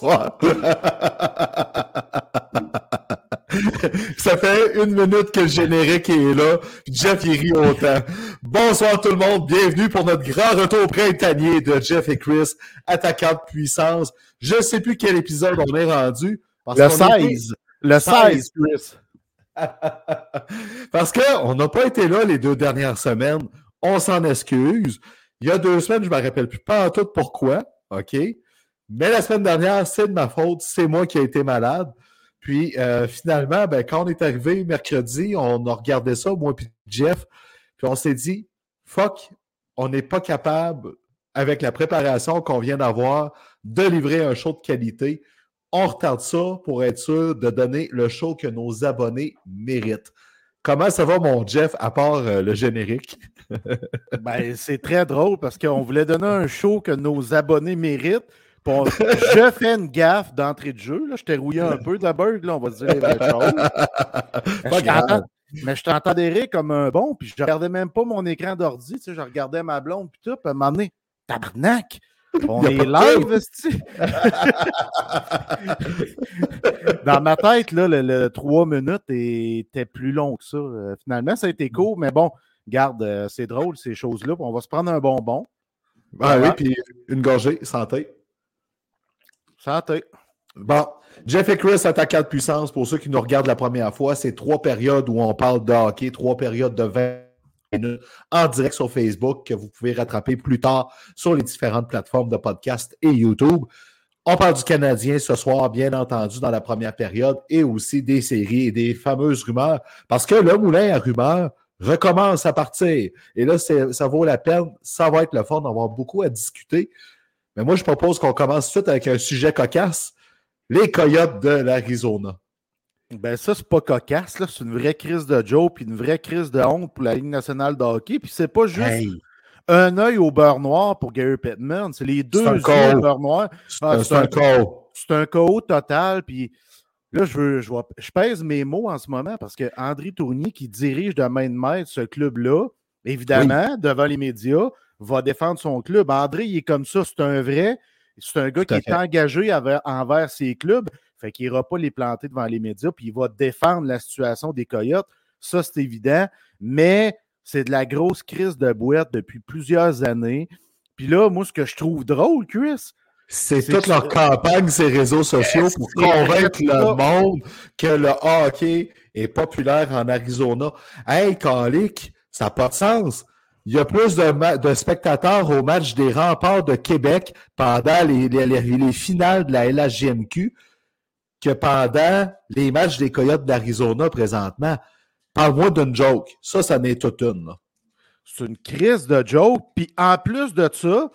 Bonsoir. Ça fait une minute que le générique est là. Jeff, il rit autant. Bonsoir tout le monde. Bienvenue pour notre grand retour printanier de Jeff et Chris, attaquant de puissance. Je ne sais plus quel épisode on est rendu. le 16. Le 16, Chris. parce qu'on n'a pas été là les deux dernières semaines. On s'en excuse. Il y a deux semaines, je ne me rappelle plus pas en tout pourquoi. OK? Mais la semaine dernière, c'est de ma faute. C'est moi qui ai été malade. Puis euh, finalement, ben, quand on est arrivé mercredi, on a regardé ça, moi et Jeff. Puis on s'est dit, fuck, on n'est pas capable, avec la préparation qu'on vient d'avoir, de livrer un show de qualité. On retarde ça pour être sûr de donner le show que nos abonnés méritent. Comment ça va, mon Jeff, à part euh, le générique? ben, c'est très drôle parce qu'on voulait donner un show que nos abonnés méritent. Je fais une gaffe d'entrée de jeu. Là. Je t'ai rouillé un peu d'abord, là, on va se dire les vraies choses. mais je t'entendais rire comme un bon, puis je regardais même pas mon écran d'ordi. Tu sais, je regardais ma blonde, puis tout, puis à un moment donné, tabarnak! On est live, Dans ma tête, là, le, trois minutes était plus long que ça. Euh, finalement, ça a été court, mais bon, garde, euh, c'est drôle, ces choses-là. On va se prendre un bonbon. Ah oui, puis une gorgée, santé. Santé. Bon, Jeff et Chris, attaquant de puissance, pour ceux qui nous regardent la première fois, c'est trois périodes où on parle de hockey, trois périodes de 20 minutes en direct sur Facebook que vous pouvez rattraper plus tard sur les différentes plateformes de podcast et YouTube. On parle du Canadien ce soir, bien entendu, dans la première période, et aussi des séries et des fameuses rumeurs, parce que le moulin à rumeurs recommence à partir. Et là, ça vaut la peine, ça va être le fun d'avoir beaucoup à discuter. Mais moi, je propose qu'on commence tout de suite avec un sujet cocasse les Coyotes de l'Arizona. Ben ça, c'est pas cocasse, là. C'est une vraie crise de Joe puis une vraie crise de honte pour la Ligue nationale de hockey. Puis c'est pas juste un œil au beurre noir pour Gary Pittman. C'est les deux yeux au beurre noir. C'est ah, un, chaos. C'est un chaos total. Puis là, je, veux, je, je, pèse mes mots en ce moment parce que André Tournier, qui dirige de main de maître ce club-là, évidemment, devant les médias, va défendre son club. André, il est comme ça, c'est un vrai. C'est un gars qui est engagé envers ses clubs. Fait qu'il n'ira pas les planter devant les médias, puis il va défendre la situation des Coyotes. Ça, c'est évident. Mais c'est de la grosse crise de boîte depuis plusieurs années. Puis là, moi, ce que je trouve drôle, Chris, c'est toute leur campagne, ces réseaux sociaux, pour convaincre le monde que le hockey est populaire en Arizona. Hey, Calic, ça n'a pas de sens. Il y a plus de, spectateurs au match des remparts de Québec pendant les, finales de la LHGMQ que pendant les matchs des Coyotes d'Arizona présentement. Parle-moi d'une joke. Ça, ça n'est toute une. C'est une crise de joke. Puis en plus de ça,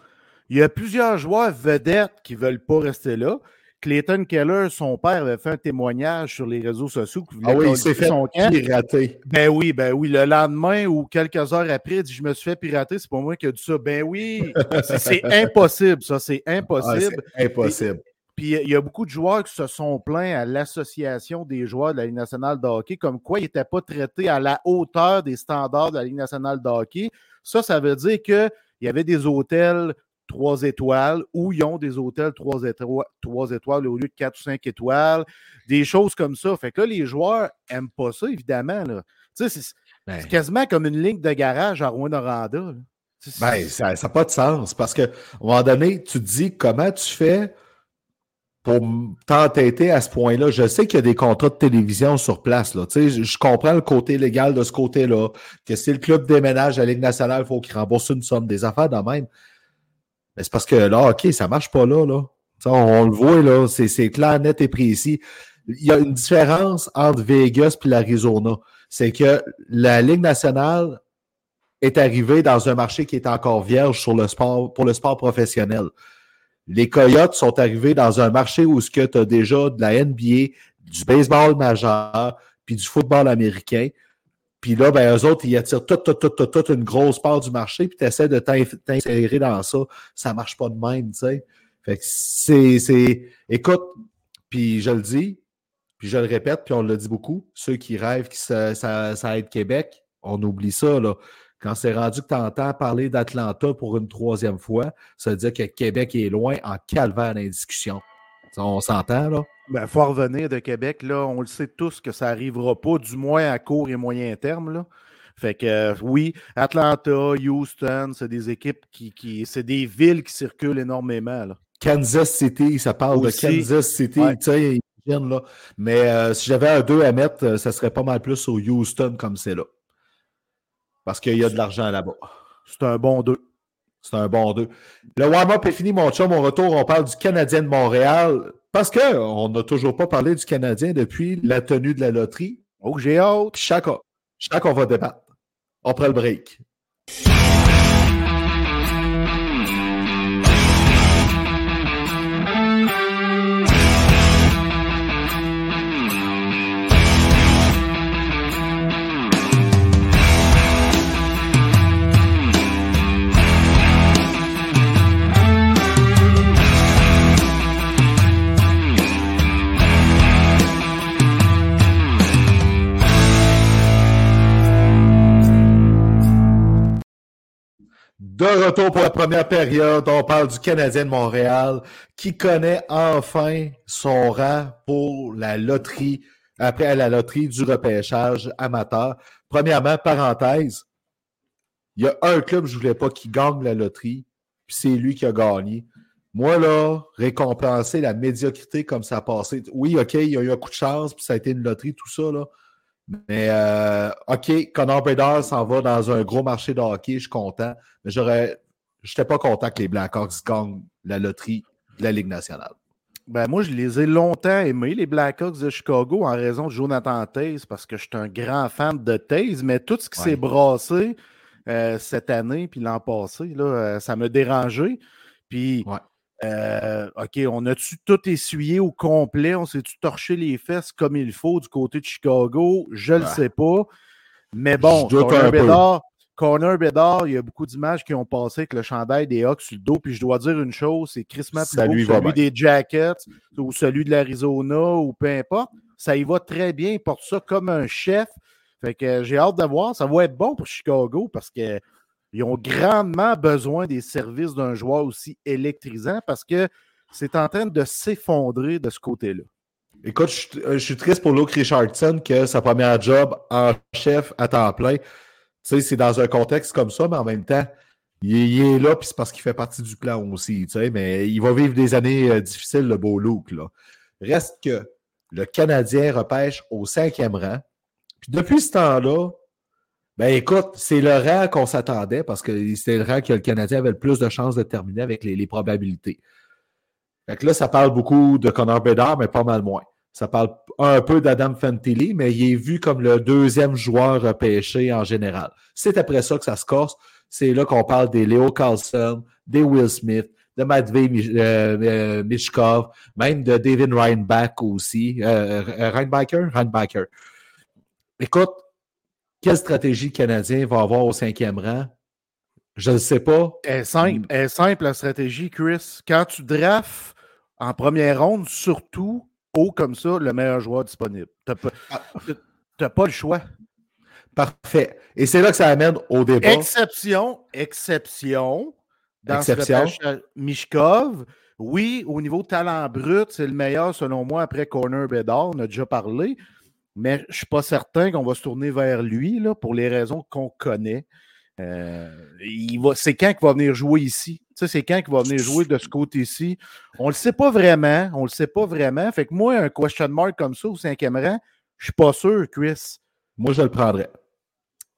il y a plusieurs joueurs vedettes qui ne veulent pas rester là. Clayton Keller, son père, avait fait un témoignage sur les réseaux sociaux. Ah oui, il s'est fait pirater. Ben oui, ben oui. Le lendemain ou quelques heures après, il dit Je me suis fait pirater, c'est pas moi qui ai dit ça. Ben oui, c'est impossible, ça, c'est impossible. Ah, impossible. Puis il y a beaucoup de joueurs qui se sont plaints à l'Association des joueurs de la Ligue nationale de hockey, comme quoi ils n'étaient pas traités à la hauteur des standards de la Ligue nationale de hockey. Ça, ça veut dire qu'il y avait des hôtels trois étoiles ou ils ont des hôtels trois étoiles, trois étoiles au lieu de quatre ou cinq étoiles, des choses comme ça. Fait que là, les joueurs n'aiment pas ça, évidemment. C'est, ben. c'est quasiment comme une ligne de garage à Rouen-Noranda. Ben, ça n'a pas de sens parce qu'à un moment donné, tu te dis comment tu fais pour t'entêter à ce point-là? Je sais qu'il y a des contrats de télévision sur place. Là. Tu sais, je comprends le côté légal de ce côté-là, que si le club déménage à la Ligue nationale, il faut qu'il rembourse une somme, des affaires de même. Mais c'est parce que là, OK, ça ne marche pas là. là. On, on, le voit, là, c'est clair, net et précis. Il y a une différence entre Vegas et l'Arizona. C'est que la Ligue nationale est arrivée dans un marché qui est encore vierge sur le sport, pour le sport professionnel. Les Coyotes sont arrivés dans un marché où tu as déjà de la NBA, du baseball majeur, puis du football américain. Puis là, ben, eux autres, ils attirent toute, toute, toute, toute, une grosse part du marché, puis tu essaies de t'insérer dans ça. Ça marche pas de même, tu sais. Fait que c'est. Écoute, puis je le dis, puis je le répète, puis on le dit beaucoup, ceux qui rêvent que ça, ça, ça aide Québec, on oublie ça, là. Quand c'est rendu que tu entends parler d'Atlanta pour une troisième fois, ça veut dire que Québec est loin en calvaire dans discussion. On s'entend, là? Il ben, faut revenir de Québec, là. On le sait tous que ça n'arrivera pas, du moins à court et moyen terme, là. Fait que euh, oui, Atlanta, Houston, c'est des équipes qui, qui c'est des villes qui circulent énormément. Là. Kansas City, ça parle de Kansas City, tu sais, là. Mais euh, si j'avais un 2 à mettre, euh, ça serait pas mal plus au Houston comme c'est là. Parce qu'il y a de l'argent là-bas. C'est un bon 2. C'est un bon 2. Le warm-up est fini, mon chum. Au retour, on parle du Canadien de Montréal. Parce qu'on n'a toujours pas parlé du Canadien depuis la tenue de la loterie. Oh, j'ai hâte. Chaque, chaque, on va débattre. On prend le break. De retour pour la première période, on parle du Canadien de Montréal qui connaît enfin son rang pour la loterie, après la loterie du repêchage amateur. Premièrement, parenthèse, il y a un club, je ne voulais pas, qui gagne la loterie, puis c'est lui qui a gagné. Moi, là, récompenser la médiocrité comme ça a passé. Oui, OK, il y a eu un coup de chance, puis ça a été une loterie, tout ça, là. Mais euh, OK, Connor Bedard s'en va dans un gros marché de hockey, je suis content. Mais j'aurais. Je n'étais pas content que les Blackhawks gagnent la loterie de la Ligue nationale. Ben moi, je les ai longtemps aimés, les Blackhawks de Chicago, en raison de Jonathan Taze, parce que je suis un grand fan de Taze, mais tout ce qui s'est brassé euh, cette année puis l'an passé, là, euh, ça m'a dérangé. Puis euh, OK, on a-tu tout essuyé au complet? On s'est-tu torché les fesses comme il faut du côté de Chicago? Je ne le sais pas. Mais bon, Connor Bedard, Connor Bedard, il y a beaucoup d'images qui ont passé avec le chandail des Hawks sur le dos. Puis je dois dire une chose, c'est Chris Matt celui des Jackets ou celui de l'Arizona ou peu importe. Ça y va très bien. Il porte ça comme un chef. Fait que j'ai hâte de voir. Ça va être bon pour Chicago parce que ils ont grandement besoin des services d'un joueur aussi électrisant parce que c'est en train de s'effondrer de ce côté-là. Écoute, je, suis triste pour Luke Richardson que sa première job en chef à temps plein, tu sais, c'est dans un contexte comme ça, mais en même temps, il, est là, puis c'est parce qu'il fait partie du plan aussi, tu sais, mais il va vivre des années euh, difficiles, le beau Luke, là. Reste que le Canadien repêche au cinquième rang. Puis depuis ce temps-là, ben écoute, c'est le rang qu'on s'attendait parce que c'était le rang que le Canadien avait le plus de chances de terminer avec les, probabilités. Fait que là, ça parle beaucoup de Connor Bedard, mais pas mal moins. Ça parle un peu d'Adam Fantilli, mais il est vu comme le deuxième joueur repêché en général. C'est après ça que ça se corse. C'est là qu'on parle des Leo Carlson, des Will Smith, de Matvey euh, euh, Mishkov, même de David Reinbach aussi. Euh, Reinbacher? Écoute, quelle stratégie le Canadien va avoir au cinquième rang? Je ne sais pas. Elle est simple, elle est simple la stratégie, Chris. Quand tu drafts en première ronde, surtout haut comme ça, le meilleur joueur disponible. Tu n'as ah. pas, le choix. Parfait. Et c'est là que ça amène au débat. Exception, exception. Dans exception. ce Mishkov, oui, au niveau talent brut, c'est le meilleur selon moi après Corner Bedard, on a déjà parlé. Mais je ne suis pas certain qu'on va se tourner vers lui là, pour les raisons qu'on connaît. Euh, il va, c'est quand qu'il va venir jouer ici? Tu sais, c'est quand qu'il va venir jouer de ce côté-ci? On le sait pas vraiment. On le sait pas vraiment. Fait que moi, un question mark comme ça au cinquième rang, je suis pas sûr, Chris. Moi, je le prendrais.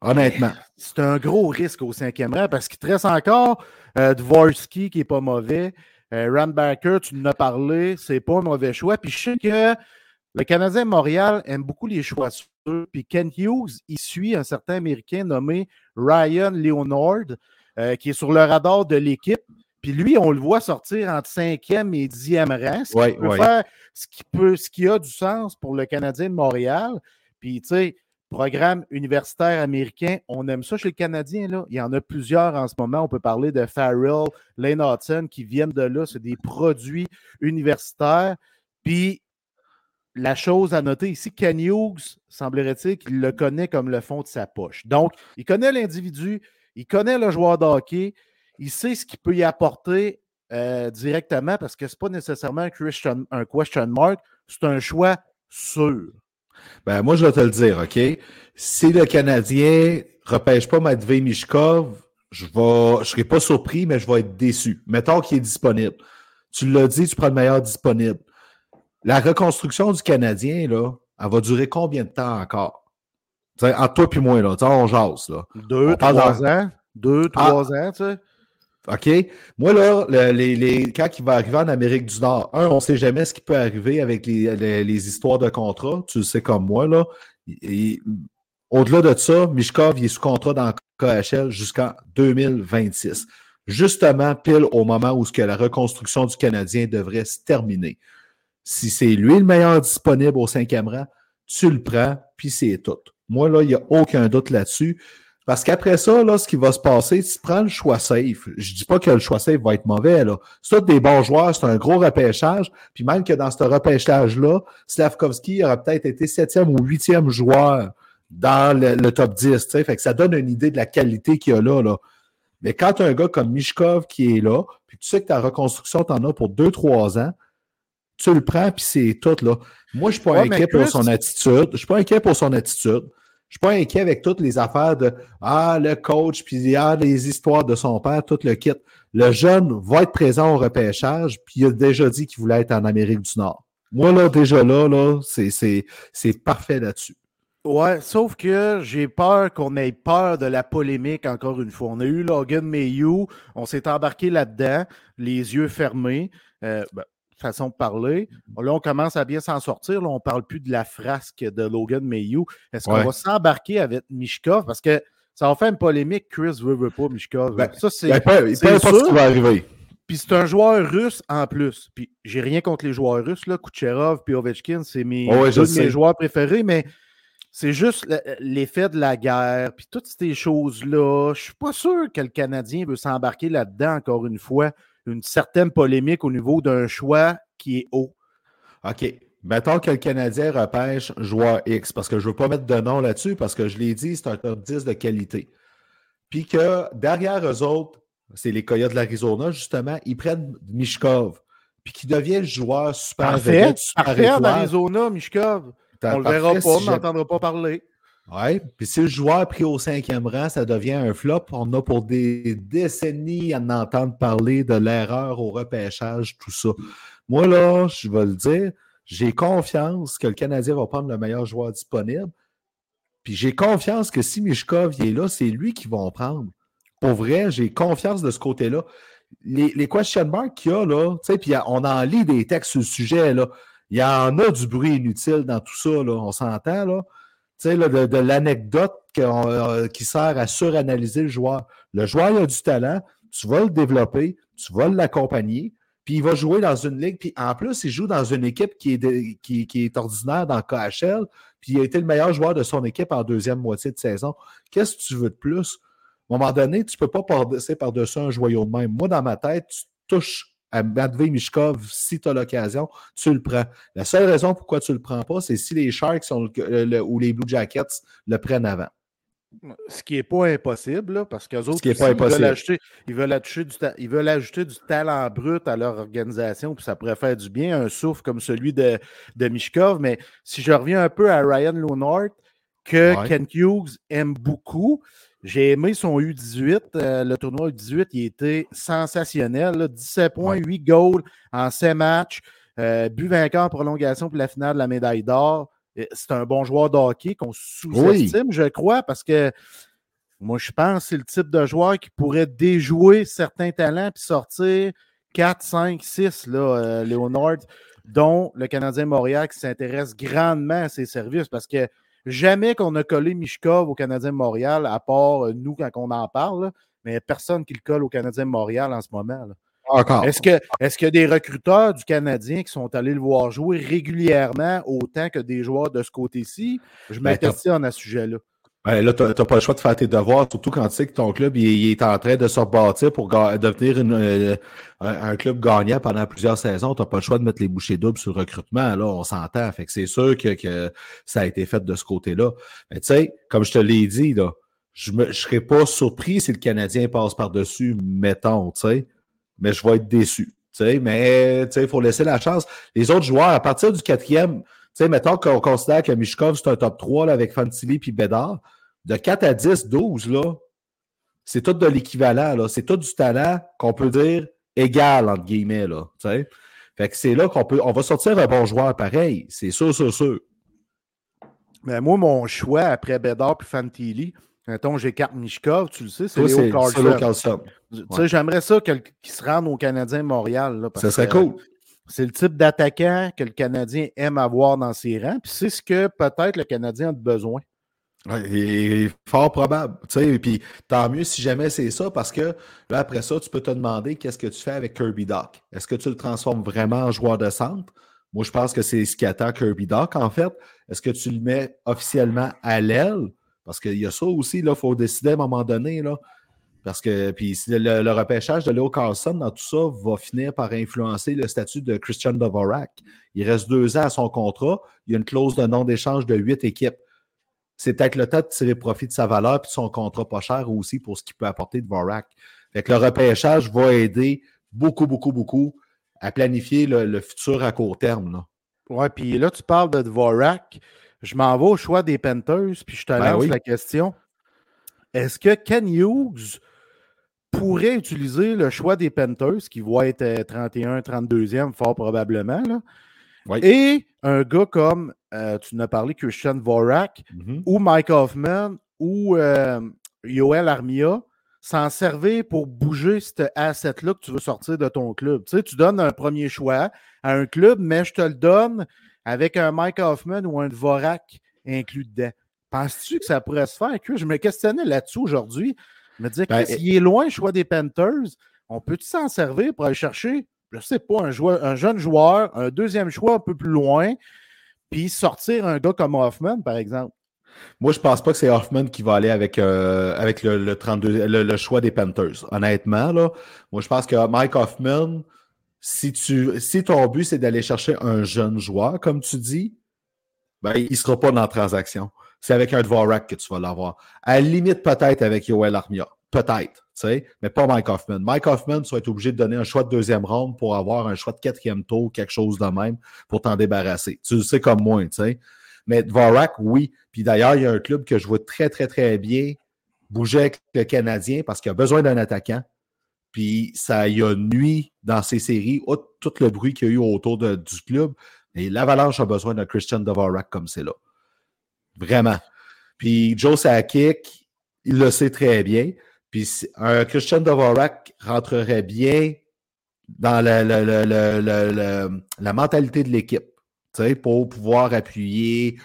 Honnêtement. C'est un gros risque au cinquième rang parce qu'il te reste encore euh, Dvorsky qui est pas mauvais. Euh, Rambacker, tu nous as parlé, c'est pas un mauvais choix. Puis je sais que le Canadien Montréal aime beaucoup les choix sûrs. Puis Ken Hughes, il suit un certain Américain nommé Ryan Leonard, euh, qui est sur le radar de l'équipe. Puis lui, on le voit sortir entre cinquième et dixième rang, ce Ouais, qui peut ouais. faire ce qui, peut, ce qui a du sens pour le Canadien de Montréal. Puis, tu sais, programme universitaire américain, on aime ça chez le Canadien. Là. Il y en a plusieurs en ce moment. On peut parler de Farrell, Lane Hudson qui viennent de là. C'est des produits universitaires. Puis, la chose à noter ici, Ken Hughes, semblerait-il qu'il le connaît comme le fond de sa poche. Donc, il connaît l'individu, il connaît le joueur de hockey, il sait ce qu'il peut y apporter euh, directement parce que ce n'est pas nécessairement un question, un question mark, c'est un choix sûr. Ben, moi, je vais te le dire, OK? Si le Canadien repêche pas Matvey Mishkov, je ne je serai pas surpris, mais je vais être déçu. Mettons qu'il est disponible. Tu l'as dit, tu prends le meilleur disponible. La reconstruction du Canadien, là, elle va durer combien de temps encore? T'sais, entre toi et moi, là, on jase. Là. Deux, On trois ans. Deux, Ah. trois ans, tu sais. OK? Moi, là, le- les, les- quand il va arriver en Amérique du Nord, un, on ne sait jamais ce qui peut arriver avec les, les- les histoires de contrat. Tu le sais comme moi, là. Au-delà de ça, Mishkov, il est sous contrat dans KHL jusqu'en 2026. Justement, pile au moment où ce que la reconstruction du Canadien devrait se terminer. Si c'est lui le meilleur disponible au cinquième rang, tu le prends, puis c'est tout. Moi, là, il n'y a aucun doute là-dessus. Parce qu'après ça, là, ce qui va se passer, tu prends le choix safe. Je dis pas que le choix safe va être mauvais, là. C'est des bons joueurs, c'est un gros repêchage. Puis même que dans ce repêchage-là, Slavkovski aurait peut-être été septième ou huitième joueur dans le, top 10. tu sais. Fait que ça donne une idée de la qualité qu'il y a là, là. Mais quand tu as un gars comme Mishkov qui est là, puis tu sais que ta reconstruction, tu en as pour deux, trois ans, tu le prends, puis c'est tout, là. Moi, je suis pas Ouais, inquiet pour son attitude. Je suis pas inquiet pour son attitude. Je suis pas inquiet avec toutes les affaires de Ah, le coach, puis ah, les histoires de son père, tout le kit. Le jeune va être présent au repêchage, puis il a déjà dit qu'il voulait être en Amérique du Nord. Moi, là, déjà là, là, c'est- c'est c'est parfait là-dessus. Ouais, sauf que j'ai peur qu'on ait peur de la polémique encore une fois. On a eu Logan Mayhew, on s'est embarqué là-dedans, les yeux fermés, euh, ben, façon de parler. Là, on commence à bien s'en sortir. Là, on ne parle plus de la frasque de Logan Mayhew. Est-ce qu'on va s'embarquer avec Mishkov? Parce que ça va faire une polémique. Chris veut, veut pas Mishkov. Ben, ça, c'est. Ben, importe ce qui va arriver. Puis c'est un joueur russe en plus. Puis j'ai rien contre les joueurs russes, là. Kucherov puis Ovechkin, c'est mes, Oh ouais, je deux de mes joueurs préférés, mais c'est juste le- l'effet de la guerre, puis toutes ces choses-là. Je suis pas sûr que le Canadien veut s'embarquer là-dedans, encore une fois, une certaine polémique au niveau d'un choix qui est haut. OK. Mettons que le Canadien repêche joueur X, parce que je ne veux pas mettre de nom là-dessus, parce que je l'ai dit, c'est un top 10 de qualité. Puis que derrière eux autres, c'est les Coyotes de l'Arizona, justement, ils prennent Mishkov, puis qui devient le joueur super Parfait, vedette, super parfait en. Arizona, Mishkov. On le verra pas, on si n'entendra pas parler. Oui, puis si le joueur pris au cinquième rang, ça devient un flop. On a pour des décennies à en entendre parler de l'erreur au repêchage, tout ça. Moi, là, je vais le dire, j'ai confiance que le Canadien va prendre le meilleur joueur disponible. Puis j'ai confiance que si Mishkov est là, c'est lui qu'ils vont prendre. Pour vrai, j'ai confiance de ce côté-là. Les, question marks qu'il y a, là, tu sais, puis on en lit des textes sur le sujet, là. Il y en a du bruit inutile dans tout ça, là. On s'entend, là sais, de, l'anecdote euh, qui sert à suranalyser le joueur. Le joueur a du talent, tu vas le développer, tu vas l'accompagner, puis il va jouer dans une ligue, puis en plus, il joue dans une équipe qui est, qui est ordinaire dans KHL, puis il a été le meilleur joueur de son équipe en deuxième moitié de saison. Qu'est-ce que tu veux de plus? À un moment donné, tu ne peux pas passer par-dessus un joyau de même. Moi, dans ma tête, tu touches à Matvey Mishkov, si tu as l'occasion, tu le prends. La seule raison pourquoi tu ne le prends pas, c'est si les Sharks sont le- le- ou les Blue Jackets le prennent avant. Ce qui n'est pas impossible, là, parce qu'eux autres, qui est aussi, pas ils, veulent ajouter, ils, veulent ajouter du ta- ils veulent ajouter du talent brut à leur organisation, puis ça pourrait faire du bien, un souffle comme celui de, de Mishkov. Mais si je reviens un peu à Ryan Leonard, que Ouais. Ken Hughes aime beaucoup, J'ai aimé son U18. euh, le tournoi U18, il était sensationnel. là. 17 points, 8 goals en 7 matchs. Euh, but vainqueur en prolongation pour la finale de la médaille d'or. C'est un bon joueur de hockey qu'on sous-estime, je crois, parce que moi, je pense que c'est le type de joueur qui pourrait déjouer certains talents puis sortir 4, 5, 6, là, euh, Léonard, dont le Canadien Montréal qui s'intéresse grandement à ses services parce que jamais qu'on a collé Mishkov au Canadien Montréal, à part euh, nous quand on en parle, là, mais il n'y a personne qui le colle au Canadien Montréal en ce moment. là. Encore. Est-ce que- est-ce qu'il y a des recruteurs du Canadien qui sont allés le voir jouer régulièrement autant que des joueurs de ce côté-ci? Je Ben, questionne à ce sujet-là. Ouais, là, tu n'as pas le choix de faire tes devoirs, surtout quand tu sais que ton club il, est en train de se rebâtir pour devenir euh, un, club gagnant pendant plusieurs saisons. Tu n'as pas le choix de mettre les bouchées doubles sur le recrutement. Là, on s'entend. Fait que c'est sûr que, que ça a été fait de ce côté-là. Mais tu sais, comme je te l'ai dit, là, je ne serais pas surpris si le Canadien passe par-dessus, mettons, tu sais. Mais je vais être déçu. Mais il faut laisser la chance. Les autres joueurs, à partir du quatrième, mettons qu'on considère que Mishkov, c'est un top 3 là, avec Fantilli puis Bédard. De 4 à 10, 12, là, c'est tout de l'équivalent. là. C'est tout du talent qu'on peut dire égal, entre guillemets. Là, fait que c'est là qu'on peut. On va sortir un bon joueur pareil. C'est sûr, sûr, sûr. Mais moi, mon choix après Bédard puis Fantilli, mettons, j'écarte Mishkov, tu le sais, c'est Léo Carlson. c'est Léo Carlson. Tu sais, J'aimerais ça que- qu'il se rende au Canadien Montréal. là, parce Ça serait que cool. C'est le type d'attaquant que le Canadien aime avoir dans ses rangs. Puis c'est ce que peut-être le Canadien a besoin. Et fort probable. Puis tant mieux si jamais c'est ça, parce que là, après ça, tu peux te demander qu'est-ce que tu fais avec Kirby Doc. Est-ce que tu le transformes vraiment en joueur de centre? Moi, je pense que c'est ce qui attend Kirby Doc, en fait. Est-ce que tu le mets officiellement à l'aile? Parce qu'il y a ça aussi, il faut décider à un moment donné. Là. Parce que puis le, le repêchage de Léo Carlson dans tout ça va finir par influencer le statut de Christian Dvorak. Il reste deux ans à son contrat. Il y a une clause de non-d'échange de huit équipes c'est peut-être le temps de tirer profit de sa valeur et de son contrat pas cher aussi pour ce qu'il peut apporter de Vorak. Fait que le repêchage va aider beaucoup, beaucoup, beaucoup à planifier le, le futur à court terme. Ouais, puis là, tu parles de Dvorak. Je m'en vais au choix des Panthers, puis je te Ben lance oui. la question. Est-ce que Ken Hughes pourrait utiliser le choix des Panthers, qui va être euh, 31, 32e, fort probablement, là, Oui. et un gars comme, euh, tu n'as parlé, Christian Dvorak, Mhm. ou Mike Hoffman, ou euh, Yoel Armia, s'en servir pour bouger cet asset-là que tu veux sortir de ton club. Tu sais, tu donnes un premier choix à un club, mais je te le donne avec un Mike Hoffman ou un Dvorak inclus dedans. Penses-tu que ça pourrait se faire? Que je me questionnais là-dessus aujourd'hui. Je me disais, Ben, s'il est loin le choix des Panthers, on peut-tu s'en servir pour aller chercher, je sais pas, un, joueur, un jeune joueur, un deuxième choix un peu plus loin, puis sortir un gars comme Hoffman, par exemple? Moi, je pense pas que c'est Hoffman qui va aller avec, euh, avec le, le 32, le, choix des Panthers. Honnêtement, là, moi, je pense que Mike Hoffman, si, tu, si ton but, c'est d'aller chercher un jeune joueur, comme tu dis, ben, il ne sera pas dans la transaction. C'est avec un Dvorak que tu vas l'avoir. À la limite, peut-être avec Yoel Armia. Peut-être, mais pas Mike Hoffman. Mike Hoffman, tu vas obligé de donner un choix de deuxième ronde pour avoir un choix de quatrième tour, quelque chose de même, pour t'en débarrasser. Tu le sais comme moi, tu sais. Mais Dvorak, oui. Puis d'ailleurs, il y a un club que je vois très, très, très bien bouger avec le Canadien parce qu'il a besoin d'un attaquant. Puis ça y a nuit dans ces séries, tout le bruit qu'il y a eu autour du club. Et l'Avalanche a besoin d'un Christian Dvorak comme c'est là. Vraiment. Puis Joe Sakic, il le sait très bien. Puis un Christian Dvorak rentrerait bien dans la, la- la- la- la- la- la mentalité de l'équipe tu sais, pour pouvoir appuyer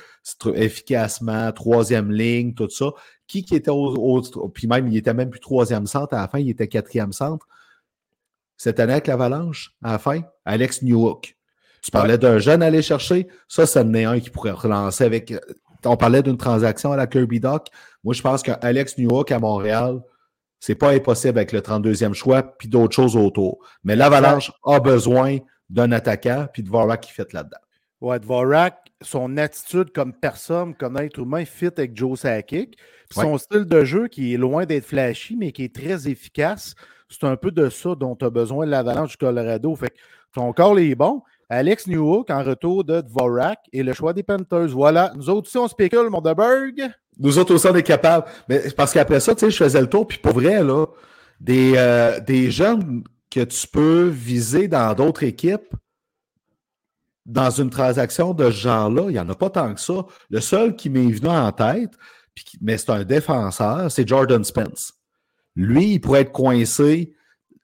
efficacement, troisième ligne, tout ça. Qui qui était au, au- Puis même, il était même plus troisième centre à la fin, il était quatrième centre. Cette année avec l'Avalanche, à la fin, Alex Newhook. Tu parlais d'un jeune à aller chercher. Ça, ça en est un qui pourrait relancer avec. On parlait d'une transaction à la Kirby Doc. Moi, je pense qu'Alex Newhook à Montréal, c'est pas impossible avec le 32e choix, puis d'autres choses autour. Mais l'Avalanche a besoin d'un attaquant, puis de voir qui fait là-dedans. Ouais, Dvorak, son attitude comme personne, comme être humain, fit avec Joe Sakic. Puis Son style de jeu qui est loin d'être flashy, mais qui est très efficace. C'est un peu de ça dont tu as besoin de l'Avalanche du Colorado. Fait que ton corps est bon. Alex Newhook en retour de Dvorak et le choix des Panthers. Voilà. Nous autres aussi, on spécule, Mondeberg. Nous autres aussi, on est capables. Mais parce qu'après ça, tu sais, je faisais le tour, puis pour vrai, là, des, euh, des jeunes que tu peux viser dans d'autres équipes, dans une transaction de ce genre-là, il n'y en a pas tant que ça. Le seul qui m'est venu en tête, mais c'est un défenseur, c'est Jordan Spence. Lui, il pourrait être coincé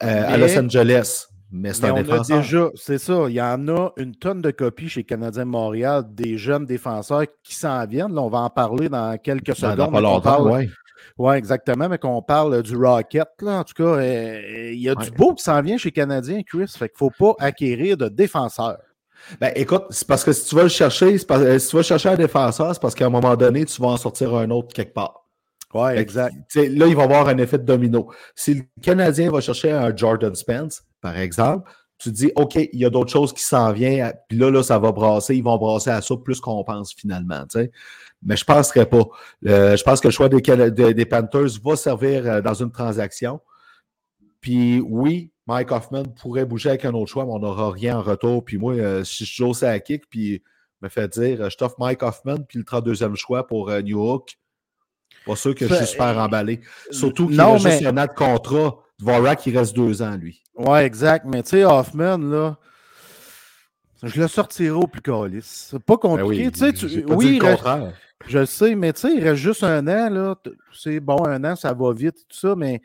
euh, à Los Angeles. Mais c'est un défenseur. déjà, c'est ça, il y en a une tonne de copies chez Canadien Montréal des jeunes défenseurs qui s'en viennent. Là, on va en parler dans quelques secondes. Dans pas longtemps, oui. Oui, exactement, mais qu'on parle du Rocket, là, en tout cas, euh, il y a du beau qui s'en vient chez Canadien, Chris. Fait qu'il ne faut pas acquérir de défenseurs. Ben, écoute, c'est parce que si tu vas le chercher, euh, si tu vas chercher un défenseur, c'est parce qu'à un moment donné, tu vas en sortir un autre quelque part. Oui, exact. là, il va y avoir un effet de domino. Si le Canadien va chercher un Jordan Spence, par exemple, tu te dis, OK, il y a d'autres choses qui s'en viennent, puis là, là, ça va brasser, ils vont brasser à ça plus qu'on pense finalement. Mais je ne penserais pas. Euh, je pense que le choix des, des Panthers va servir euh, dans une transaction. Puis oui, Mike Hoffman pourrait bouger avec un autre choix, mais on n'aura rien en retour. Puis moi, euh, si je joue à kick, puis me fait dire, je t'offre Mike Hoffman, puis le 32e choix pour New York, pas sûr que je suis super emballé. Surtout qu'il a juste un an de contrat. Dvorak, il reste deux ans, lui. Ouais, exact. Mais tu sais, Hoffman, là, je le sortirai au plus calice. C'est pas ben compliqué. oui, tu sais, tu... oui je sais, mais tu sais, il reste juste un an, là. C'est bon, un an, ça va vite, tout ça, mais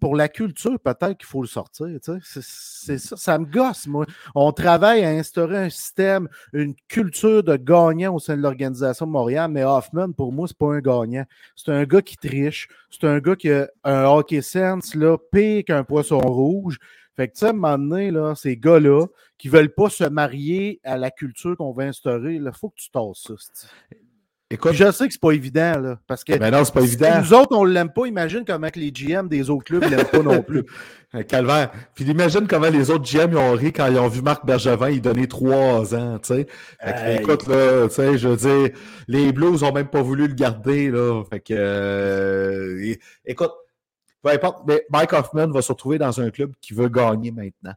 pour la culture, peut-être qu'il faut le sortir. C'est ça, ça me gosse, moi. On travaille à instaurer un système, une culture de gagnant au sein de l'organisation de Montréal, mais Hoffman, pour moi, c'est pas un gagnant. C'est un gars qui triche. C'est un gars qui a un hockey sense là, pire qu'un poisson rouge. Fait que, tu sais, à un moment donné, là, ces gars-là qui veulent pas se marier à la culture qu'on va instaurer, il faut que tu tasses ça. Écoute, je sais que c'est pas évident, là, parce que ben non, pas évident. nous autres, on l'aime pas. Imagine comment les GM des autres clubs l'aiment pas non plus. Calvaire. Puis imagine comment les autres GM ont ri quand ils ont vu Marc Bergevin il donner trois ans, tu sais. Écoute, là, tu sais, je veux dire, les Blues ont même pas voulu le garder, là. Fait que, euh, écoute, peu importe, mais Mike Hoffman va se retrouver dans un club qui veut gagner maintenant.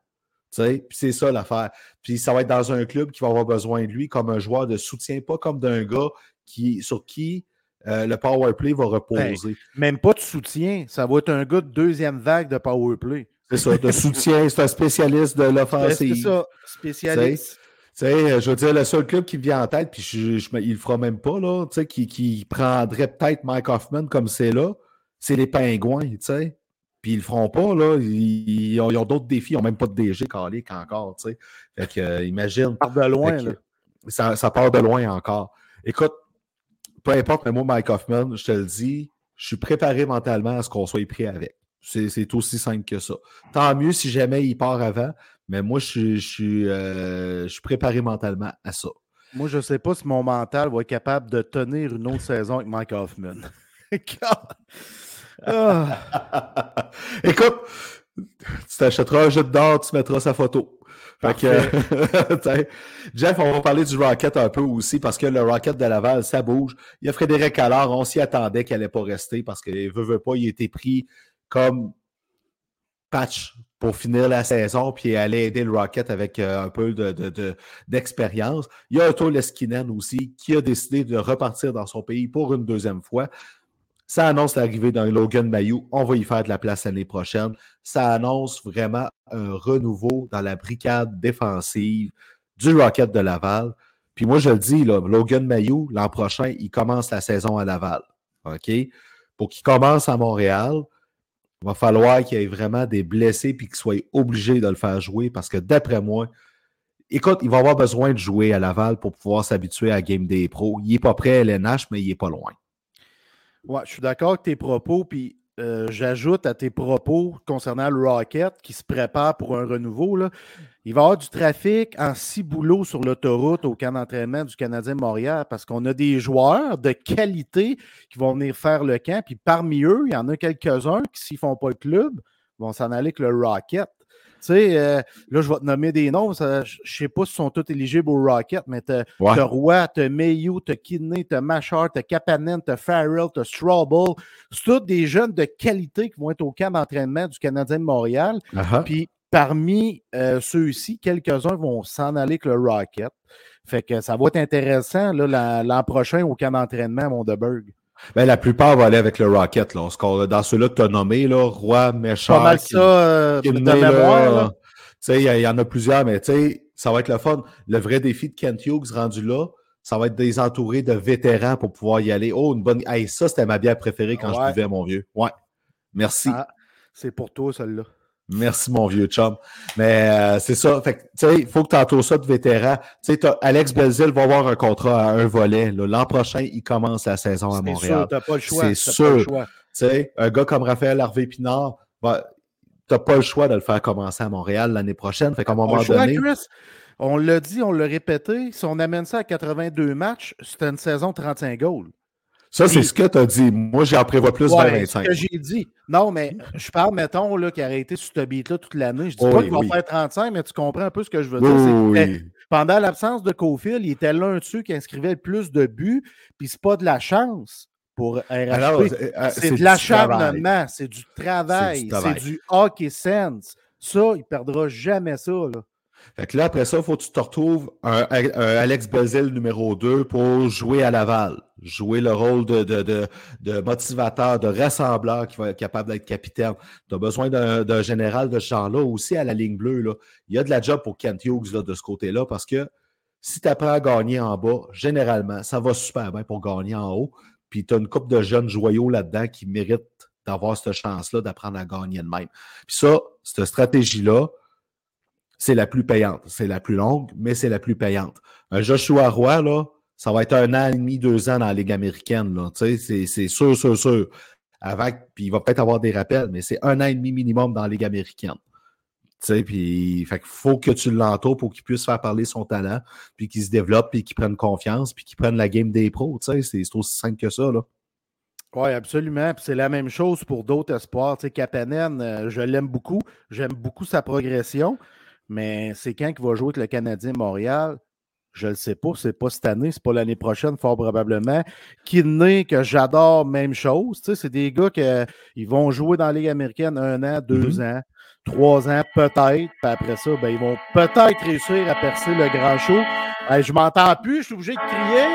Puis c'est ça l'affaire. Puis ça va être dans un club qui va avoir besoin de lui comme un joueur de soutien, pas comme d'un gars qui, sur qui euh, le power play va reposer. même pas de soutien, ça va être un gars de deuxième vague de power play. C'est ça, de soutien, c'est un spécialiste de l'offensive. C'est ça, spécialiste. Tu sais, je veux dire, le seul club qui me vient en tête, puis je, je, il le fera même pas, là, tu sais, qui, qui prendrait peut-être Mike Hoffman comme c'est là, c'est les Pingouins, tu sais. Puis ils le feront pas, là. Ils, ont, d'autres défis, ils n'ont même pas de DG calique encore, tu sais. Fait que, euh, imagine. Ça part de loin, là. Ça, ça part de loin encore. Écoute, peu importe, mais moi, Mike Hoffman, je te le dis, je suis préparé mentalement à ce qu'on soit pris avec. C'est aussi simple que ça. Tant mieux si jamais il part avant, mais moi, je, suis, euh, je suis préparé mentalement à ça. Moi, je ne sais pas si mon mental va être capable de tenir une autre saison avec Mike Hoffman. Ah. Écoute, tu t'achèteras un jeu d'or, tu mettras sa photo. Jeff, on va parler du Rocket un peu aussi parce que le Rocket de Laval, ça bouge. Il y a Frédéric Allard, on s'y attendait qu'il n'allait pas rester parce qu'il veut, veut pas, il a été pris comme patch pour finir la saison puis aller aider le Rocket avec euh, un peu d'expérience. De, il y a Otto Leskinen aussi qui a décidé de repartir dans son pays pour une deuxième fois. Ça annonce l'arrivée d'un Logan Mayou. On va y faire de la place l'année prochaine. Ça annonce vraiment un renouveau dans la brigade défensive du Rocket de Laval. Puis moi, je le dis, là, Logan Mayou, l'an prochain, il commence la saison à Laval. OK? Pour qu'il commence à Montréal, il va falloir qu'il y ait vraiment des blessés puis qu'il soit obligé de le faire jouer parce que d'après moi, écoute, il va avoir besoin de jouer à Laval pour pouvoir s'habituer à Game Day Pro. Il n'est pas prêt à LNH, mais il n'est pas loin. Je suis d'accord avec tes propos, puis euh, j'ajoute à tes propos concernant le Rocket qui se prépare pour un renouveau. Il va y avoir du trafic en six boulots sur l'autoroute au camp d'entraînement du Canadien Montréal parce qu'on a des joueurs de qualité qui vont venir faire le camp. Puis parmi eux, il y en a quelques-uns qui, s'ils ne font pas le club, vont s'en aller avec le Rocket. Tu sais, euh, là, je vais te nommer des noms. je ne sais pas si sont tous éligibles au Rocket, mais tu as, Roy, tu as Mayu, tu as Kidney, tu as Machar, tu as Kapanen, tu as Farrell, tu as Strouble. C'est tous des jeunes de qualité qui vont être au camp d'entraînement du Canadien de Montréal. Uh-huh. Puis parmi euh, ceux-ci, quelques-uns vont s'en aller avec le Rocket. Fait que ça va être intéressant l'an prochain au camp d'entraînement à Mondeberg. Ben, la plupart vont aller avec le Rocket. Là. Dans ceux-là que tu as nommés, là, Roi, Méchant. Pas mal ça euh, de mémoire. Il y, en a plusieurs, mais ça va être le fun. Le vrai défi de Kent Hughes rendu là, ça va être des entourés de vétérans pour pouvoir y aller. Oh, une bonne. Hey, ça, c'était ma bière préférée quand je buvais, mon vieux. Ouais. Merci. Ah, c'est pour toi, celle-là. Merci, mon vieux chum. Mais euh, c'est ça. Fait il faut que tu entoures ça de vétérans. Tu sais, Alex Belzil va avoir un contrat à un volet. L'an prochain, il commence la saison à Montréal. C'est sûr, tu pas le choix. C'est sûr. Tu sais, un gars comme Raphaël Harvey-Pinard, bah, tu n'as pas le choix de le faire commencer à Montréal l'année prochaine. Fait qu'à un moment donné. on l'a dit, on l'a répété. Si on amène ça à 82 matchs, c'était une saison 35 goals. Ça, c'est ce que tu as dit. Moi, j'en prévois plus vers 25. C'est ce que j'ai dit. Non, mais je parle, mettons, là, qui a arrêté sur ce beat-là toute l'année. Je dis pas qu'il va faire 35, mais tu comprends un peu ce que je veux dire. Pendant l'absence de Cofield, il était l'un de ceux qui inscrivait le plus de buts, puis c'est pas de la chance pour RHP. Euh, euh, c'est de l'acharnement, c'est du travail, c'est du hockey sense. Ça, il perdra jamais ça. Là. Fait que là, après ça, il faut que tu te retrouves un, Alex Belzil numéro 2 pour jouer à Laval. Jouer le rôle de, de, de, motivateur, de rassembleur qui va être capable d'être capitaine. Tu as besoin d'un général de ce genre-là aussi à la ligne bleue. Là. Il y a de la job pour Kent Hughes là, de ce côté-là parce que si tu apprends à gagner en bas, généralement, ça va super bien pour gagner en haut. Puis tu as une couple de jeunes joyaux là-dedans qui méritent d'avoir cette chance-là d'apprendre à gagner de même. Puis ça, cette stratégie-là, c'est la plus payante. C'est la plus longue, mais c'est la plus payante. Un Joshua Roy, là, ça va être un an et demi, deux ans dans la Ligue américaine. C'est, c'est sûr, sûr, sûr. Avec, puis il va peut-être avoir des rappels, mais c'est un an et demi minimum dans la Ligue américaine. Fait faut que tu l'entoures pour qu'il puisse faire parler son talent, puis qu'il se développe, puis qu'il prenne confiance, puis qu'il prenne la game des pros. C'est, c'est aussi simple que ça. Oui, absolument. C'est la même chose pour d'autres espoirs. Tu Kapanen, euh, je l'aime beaucoup. J'aime beaucoup sa progression. Mais c'est quand qu'il va jouer avec le Canadien Montréal? Je ne le sais pas. C'est pas cette année, c'est pas l'année prochaine, fort probablement. Kidney, que j'adore, même chose. Tu sais, c'est des gars qui vont jouer dans la Ligue américaine un an, deux mm-hmm. ans, trois ans, peut-être. Puis après ça, ben, ils vont peut-être réussir à percer le grand show. je m'entends plus, je suis obligé de crier.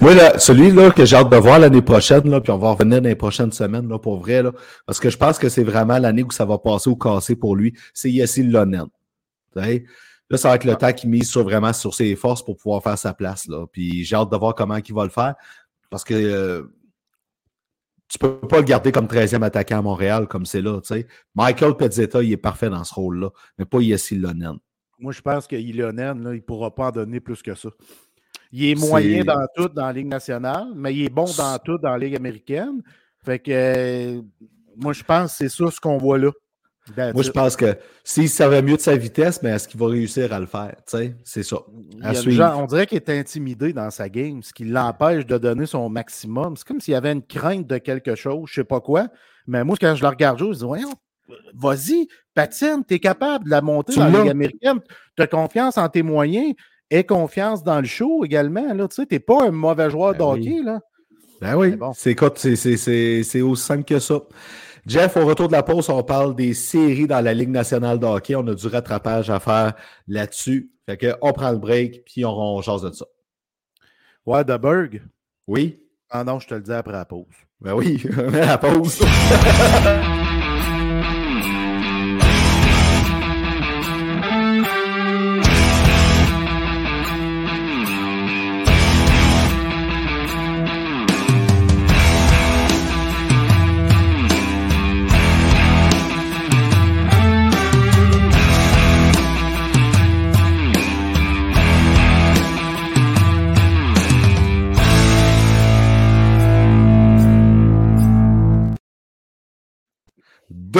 Moi, là, celui-là que j'ai hâte de voir l'année prochaine, là, puis on va revenir dans les prochaines semaines, là, pour vrai, là, parce que je pense que c'est vraiment l'année où ça va passer ou casser pour lui, c'est Yassil Lonen. Là, ça va être le temps qu'il mise sur, vraiment sur ses forces pour pouvoir faire sa place. Là. Puis j'ai hâte de voir comment il va le faire. Parce que euh, tu peux pas le garder comme 13e attaquant à Montréal comme c'est là. Michael Pezzetta, il est parfait dans ce rôle-là, mais pas Yessi Lonen. Moi, je pense que Ilonen, il ne pourra pas en donner plus que ça. Il est moyen dans tout dans la Ligue nationale, mais il est bon dans tout dans la Ligue américaine. Fait que euh, moi, je pense que c'est ça ce qu'on voit là. Moi, je pense que s'il savait mieux de sa vitesse, mais est-ce qu'il va réussir à le faire? C'est ça. on dirait qu'il est intimidé dans sa game, ce qui l'empêche de donner son maximum. C'est comme s'il y avait une crainte de quelque chose, je ne sais pas quoi. Mais moi, quand je le regarde jouer, je dis Voyons, vas-y, patine, tu es capable de la monter dans la Ligue américaine. Tu as confiance en tes moyens et confiance dans le show également. Tu n'es pas un mauvais joueur ben. Là. Ben oui, c'est aussi simple que ça. Jeff, au retour de la pause, on parle des séries dans la Ligue nationale de hockey. On a du rattrapage à faire là-dessus. Fait que on prend le break, puis on, on change de ça. Ouais, de Berg? Oui. Ah non, je te le dis après la pause. Ben oui, la pause.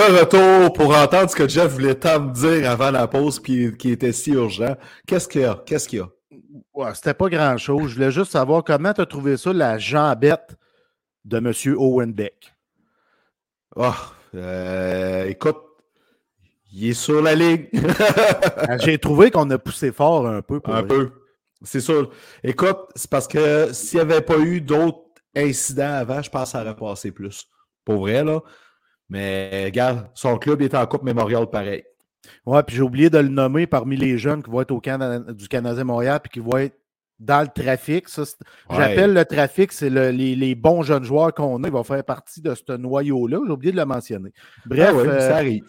de retour pour entendre ce que Jeff voulait tant me dire avant la pause puis qui était si urgent. Qu'est-ce qu'il y a? Qu'est-ce qu'il y a? Ouais, c'était pas grand-chose. Je voulais juste savoir comment tu as trouvé ça, la jambette de M. Owen Beck. Oh, euh, écoute, il est sur la ligne. Ah, j'ai trouvé qu'on a poussé fort un peu. un peu. C'est sûr. Écoute, c'est parce que s'il n'y avait pas eu d'autres incidents avant, je pense que ça aurait passé plus. Pour vrai, là. Mais regarde, son club est en Coupe Mémorial pareil. Ouais, puis j'ai oublié de le nommer parmi les jeunes qui vont être au camp du Canadien Montréal puis qui vont être dans le trafic. J'appelle le trafic, c'est les, bons jeunes joueurs qu'on a. Ils vont faire partie de ce noyau-là. J'ai oublié de le mentionner. Bref, ah ça euh, arrive.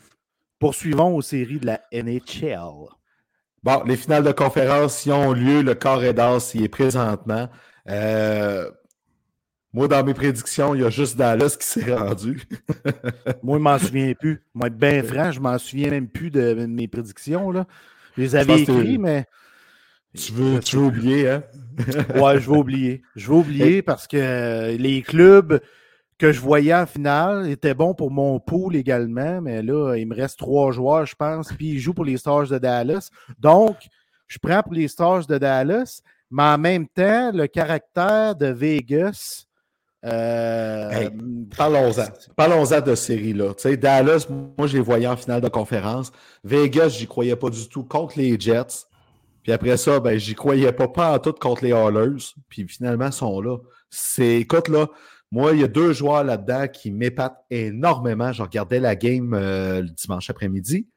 poursuivons aux séries de la NHL. Bon, les finales de conférence y ont lieu. Le carré d'as y est présentement. Euh, moi, dans mes prédictions, il y a juste Dallas qui s'est rendu. Moi, je m'en souviens plus. Moi, être bien franc, je m'en souviens même plus de, mes prédictions. Là. Je les avais écrites, mais. Tu veux, tu veux oublier, hein? ouais, je vais oublier. Je vais oublier parce que les clubs que je voyais en finale étaient bons pour mon pool également, mais là, il me reste trois joueurs, je pense, puis ils jouent pour les Stars de Dallas. Donc, je prends pour les Stars de Dallas, mais en même temps, le caractère de Vegas euh, parlons-en. Parlons-en de série-là. Dallas, moi, je les voyais en finale de conférence. Vegas, j'y croyais pas du tout contre les Jets. Puis après ça, ben, j'y croyais pas, pas en tout contre les Hallers. Puis finalement, ils sont là. C'est, écoute, là, moi, il y a deux joueurs là-dedans qui m'épatent énormément. Je regardais la game euh, le dimanche après-midi.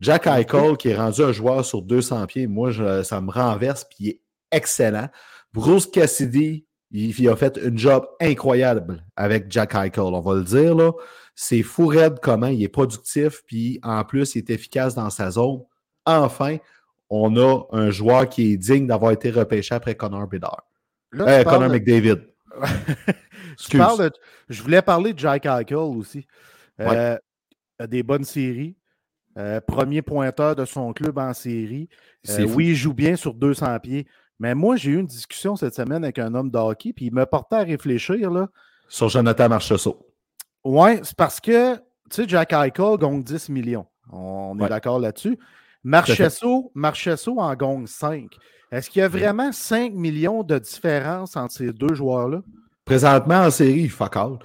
Jack Eichel, qui est rendu un joueur sur 200 pieds, moi, ça me renverse, puis il est excellent. Bruce Cassidy, il, a fait une job incroyable avec Jack Eichel, on va le dire. Là. C'est fou raide comment il est productif, puis en plus, il est efficace dans sa zone. Enfin, on a un joueur qui est digne d'avoir été repêché après Connor Bedard. Euh, Connor McDavid. Je voulais parler de Jack Eichel aussi. Euh, des bonnes séries. Euh, premier pointeur de son club en série. oui, il joue bien sur 200 pieds. Mais moi, j'ai eu une discussion cette semaine avec un homme de hockey, puis il me portait à réfléchir. Là. Sur Jonathan Marchessault. Oui, c'est parce que, tu sais, Jack Eichel gagne 10 millions. On est d'accord là-dessus. Marchesso, Marchesso en gagne 5. Est-ce qu'il y a vraiment 5 millions de différence entre ces deux joueurs-là? Présentement, en série, fuck all.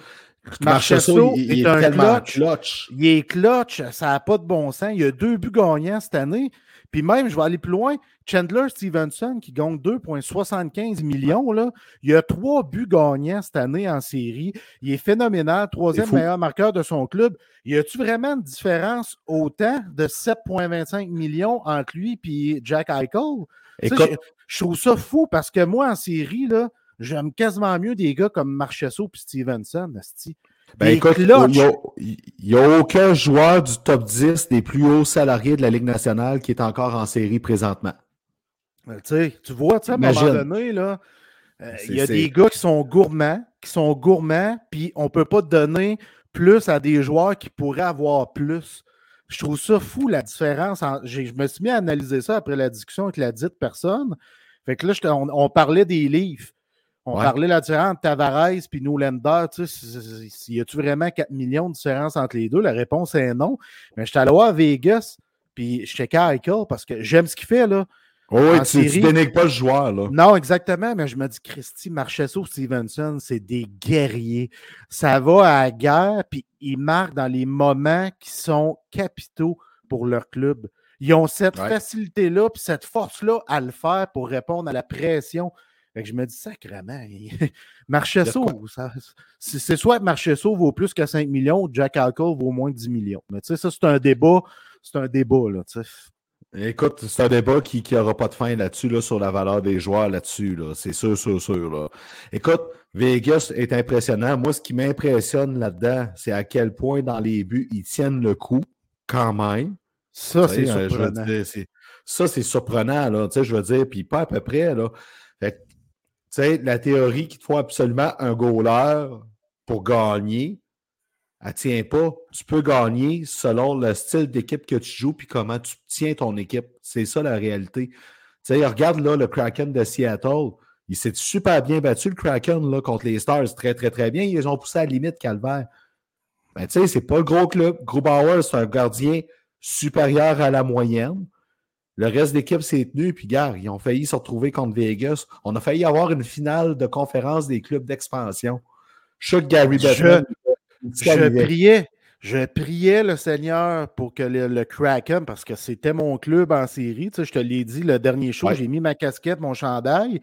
Marchesso, il, est, un clutch. Il est clutch, ça n'a pas de bon sens. Il y a deux buts gagnants cette année. Puis même, je vais aller plus loin, Chandler Stevenson, qui gagne 2,75 millions, là, il a trois buts gagnants cette année en série. Il est phénoménal, troisième meilleur marqueur de son club. Y a-tu vraiment une différence autant de 7,25 millions entre lui et Jack Eichel? Je, trouve ça fou parce que moi, en série, là, j'aime quasiment mieux des gars comme Marchesso et Stevenson. Ben écoute, il n'y a, aucun joueur du top 10 des plus hauts salariés de la Ligue nationale qui est encore en série présentement. Ben, tu vois, à un moment donné, là, euh, il y a des gars qui sont gourmands, qui sont gourmands, puis on ne peut pas donner plus à des joueurs qui pourraient avoir plus. Je trouve ça fou, la différence. Je me suis mis à analyser ça après la discussion avec la dite personne. Fait que là, on, parlait des livres. On parlait la différence entre Tavares et Nolander. Tu sais, y a-tu vraiment 4 millions de différence entre les deux? La réponse est non. Mais je suis allé voir à Vegas, puis je checkais Eichel parce que j'aime ce qu'il fait, là. Oh oui, tu, ne dénigres pas le joueur, là. Non, exactement, mais je me dis, Christy, Marchesso, Stevenson, c'est des guerriers. Ça va à la guerre, puis ils marquent dans les moments qui sont capitaux pour leur club. Ils ont cette facilité-là, puis cette force-là à le faire pour répondre à la pression fait que je me dis, sacrément, Marchesso, c'est soit Marchesso vaut plus que 5 millions, Jack Alco vaut moins de 10 millions. Mais tu sais, ça, c'est un débat. C'est un débat, là, tu sais. Écoute, c'est un débat qui n'aura pas de fin là-dessus, là, sur la valeur des joueurs là-dessus. Là. C'est sûr, sûr, sûr. Là. Écoute, Vegas est impressionnant. Moi, ce qui m'impressionne là-dedans, c'est à quel point dans les buts, ils tiennent le coup quand même. Ça, c'est surprenant. ça, c'est surprenant, là. Tu sais, je veux dire, puis pas à peu près, là. Fait sais, la théorie qu'il te faut absolument un goaler pour gagner, elle tient pas. Tu peux gagner selon le style d'équipe que tu joues puis comment tu tiens ton équipe. C'est ça la réalité. Tu sais, regarde là le Kraken de Seattle. Il s'est super bien battu, le Kraken, là, contre les Stars. Très, très, très bien. Ils ont poussé à la limite, Calvaire. Ben, tu c'est pas le gros club. Grubauer, c'est un gardien supérieur à la moyenne. Le reste de l'équipe s'est tenu, puis gars, ils ont failli se retrouver contre Vegas. On a failli avoir une finale de conférence des clubs d'expansion. Je Gary Je, je priais. Je priais le Seigneur pour que le, le Kraken, parce que c'était mon club en série, tu sais, je te l'ai dit, le dernier show, Ouais. j'ai mis ma casquette, mon chandail.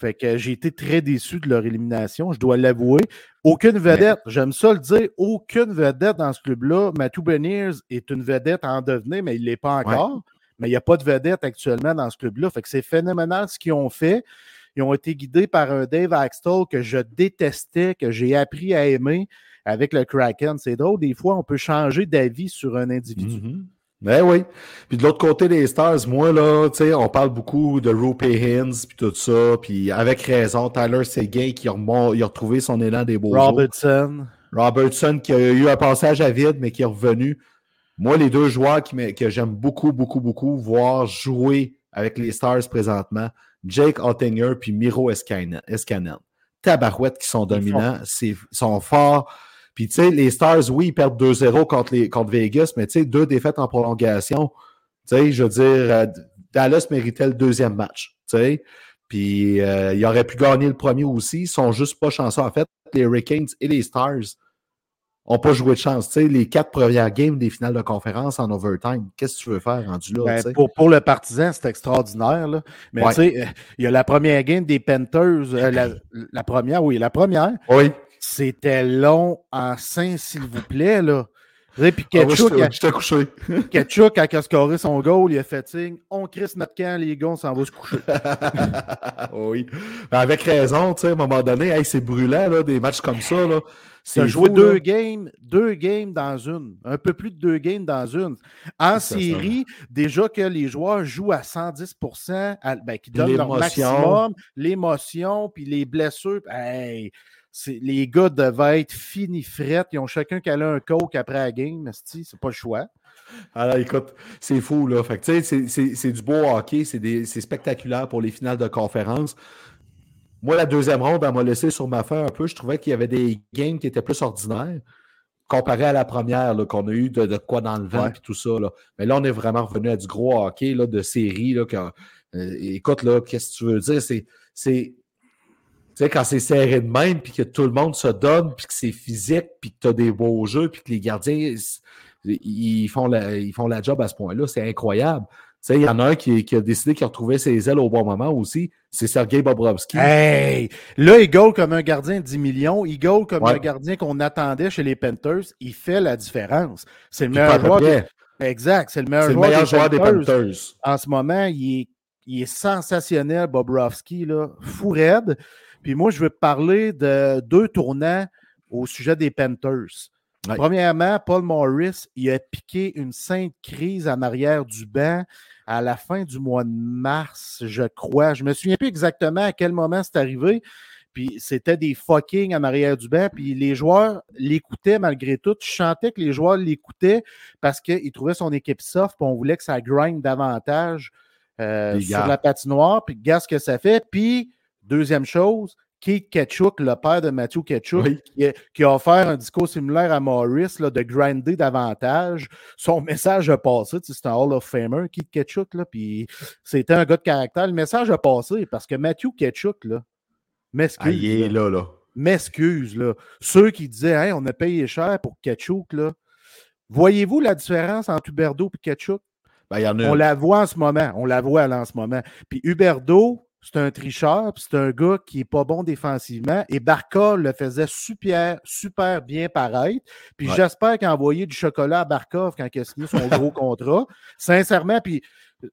Fait que j'ai été très déçu de leur élimination, je dois l'avouer. Aucune vedette, j'aime ça le dire, aucune vedette dans ce club-là. Matthew Beniers est une vedette en devenir, mais il ne l'est pas encore. Mais il n'y a pas de vedette actuellement dans ce club-là. Fait que c'est phénoménal ce qu'ils ont fait. Ils ont été guidés par un Dave Axtell que je détestais, que j'ai appris à aimer avec le Kraken. C'est drôle, des fois, on peut changer d'avis sur un individu. Mhm. Ben oui. Puis de l'autre côté des Stars, moi, là, tu sais, on parle beaucoup de Rupe Hines, puis tout ça, puis avec raison, Tyler Seguin qui a, il a retrouvé son élan des beaux jours. Robertson. Robertson qui a eu un passage à vide, mais qui est revenu. Moi, les deux joueurs qui que j'aime beaucoup, beaucoup, beaucoup voir jouer avec les Stars présentement, Jake Ottinger puis Miro Escanen. Tabarouettes qui sont dominants, ils sont forts. Puis, tu sais, les Stars, oui, ils perdent 2-0 contre, les, contre Vegas, mais tu sais, deux défaites en prolongation. Tu sais, je veux dire, euh, Dallas méritait le deuxième match. Tu sais, puis euh, ils auraient pu gagner le premier aussi. Ils sont juste pas chanceux. En fait, les Hurricanes et les Stars n'ont pas joué de chance. Les quatre premières games des finales de conférence en overtime, qu'est-ce que tu veux faire rendu là? Ben, pour, pour le partisan, c'est extraordinaire. là. Mais Ouais. tu sais, il y a la première game des Panthers, euh, la, la première, oui, la première, Oui. c'était long en sein, s'il vous plaît. Là. Puis Ah, Ketchuk, couché. Ketchuk, quand il a scoré son goal, il a fait signe on crisse notre camp, les gars, on s'en va se coucher. oui. Ben, avec raison, tu sais, à un moment donné, hey, c'est brûlant, là, des matchs comme ça. Là. C'est joué fou, deux là. games, deux games dans une, un peu plus de deux games dans une. En ça, série, déjà que les joueurs jouent à 110 à- ben, qui donnent leur maximum, l'émotion, puis les blessures. Hey, les gars devaient être finis frettes. Ils ont chacun calé un coke après la game. C'est pas le choix. Alors, écoute, c'est fou, là. Fait c'est- du beau hockey, c'est spectaculaire pour les finales de conférence. Moi, la deuxième ronde, elle m'a laissé sur ma fin un peu. Je trouvais qu'il y avait des games qui étaient plus ordinaires comparé à la première, qu'on a eu de, de quoi dans le vent Ouais. et tout ça. Là. Mais là, on est vraiment revenu à du gros hockey là, de série. Là, euh, écoute, là, qu'est-ce que tu veux dire? C'est. c'est- Tu sais, quand c'est serré de même, puis que tout le monde se donne, puis que c'est physique, puis que tu as des beaux jeux, puis que les gardiens, ils font la, ils font la job à ce point-là. C'est incroyable. Sais, il y en a un qui, qui a décidé qu'il retrouvait ses ailes au bon moment aussi. C'est Sergei Bobrovski. Hey! Là, il goal comme un gardien de 10 millions. Il goal comme Ouais. un gardien qu'on attendait chez les Panthers. Il fait la différence. C'est le meilleur joueur. Exact. C'est le meilleur joueur, des, joueur des Panthers. Panthers. en ce moment, il est, il est sensationnel, Bobrovski, là, fou raide. Puis moi, je veux parler de deux tournants au sujet des Panthers. Ouais. Premièrement, Paul Morris, il a piqué une sainte crise en arrière du banc à la fin du mois de mars, je crois. Je me souviens plus exactement à quel moment c'est arrivé. Puis c'était des fucking en arrière du banc. Puis les joueurs l'écoutaient malgré tout. Je chantais que les joueurs l'écoutaient parce qu'ils trouvaient son équipe soft. Puis on voulait que ça grind davantage euh, sur la patinoire. Puis gars, ce que ça fait. Puis, deuxième chose, Keith Ketchuk, le père de Matthew Ketchuk, Oui. qui, a, qui a offert un discours similaire à Morris là, de grinder davantage. Son message a passé. tu sais, C'est un Hall of Famer, Keith Ketchuk. Là, puis c'était un gars de caractère. Le message a passé parce que Matthew Ketchuk, là, m'excuse. Ah, il est là. m'excuse, là. Ceux qui disaient, hey, on a payé cher pour Ketchuk, là. Voyez-vous la différence entre Huberdo et Ketchuk? Ben, il y en a On la voit en ce moment. On la voit là, en ce moment. Puis Huberdo, c'est un tricheur, puis c'est un gars qui n'est pas bon défensivement. Et Barca le faisait super, super bien paraître. Puis Ouais. j'espère qu'il a envoyé du chocolat à Barkov quand il a signé son gros contrat. Sincèrement, puis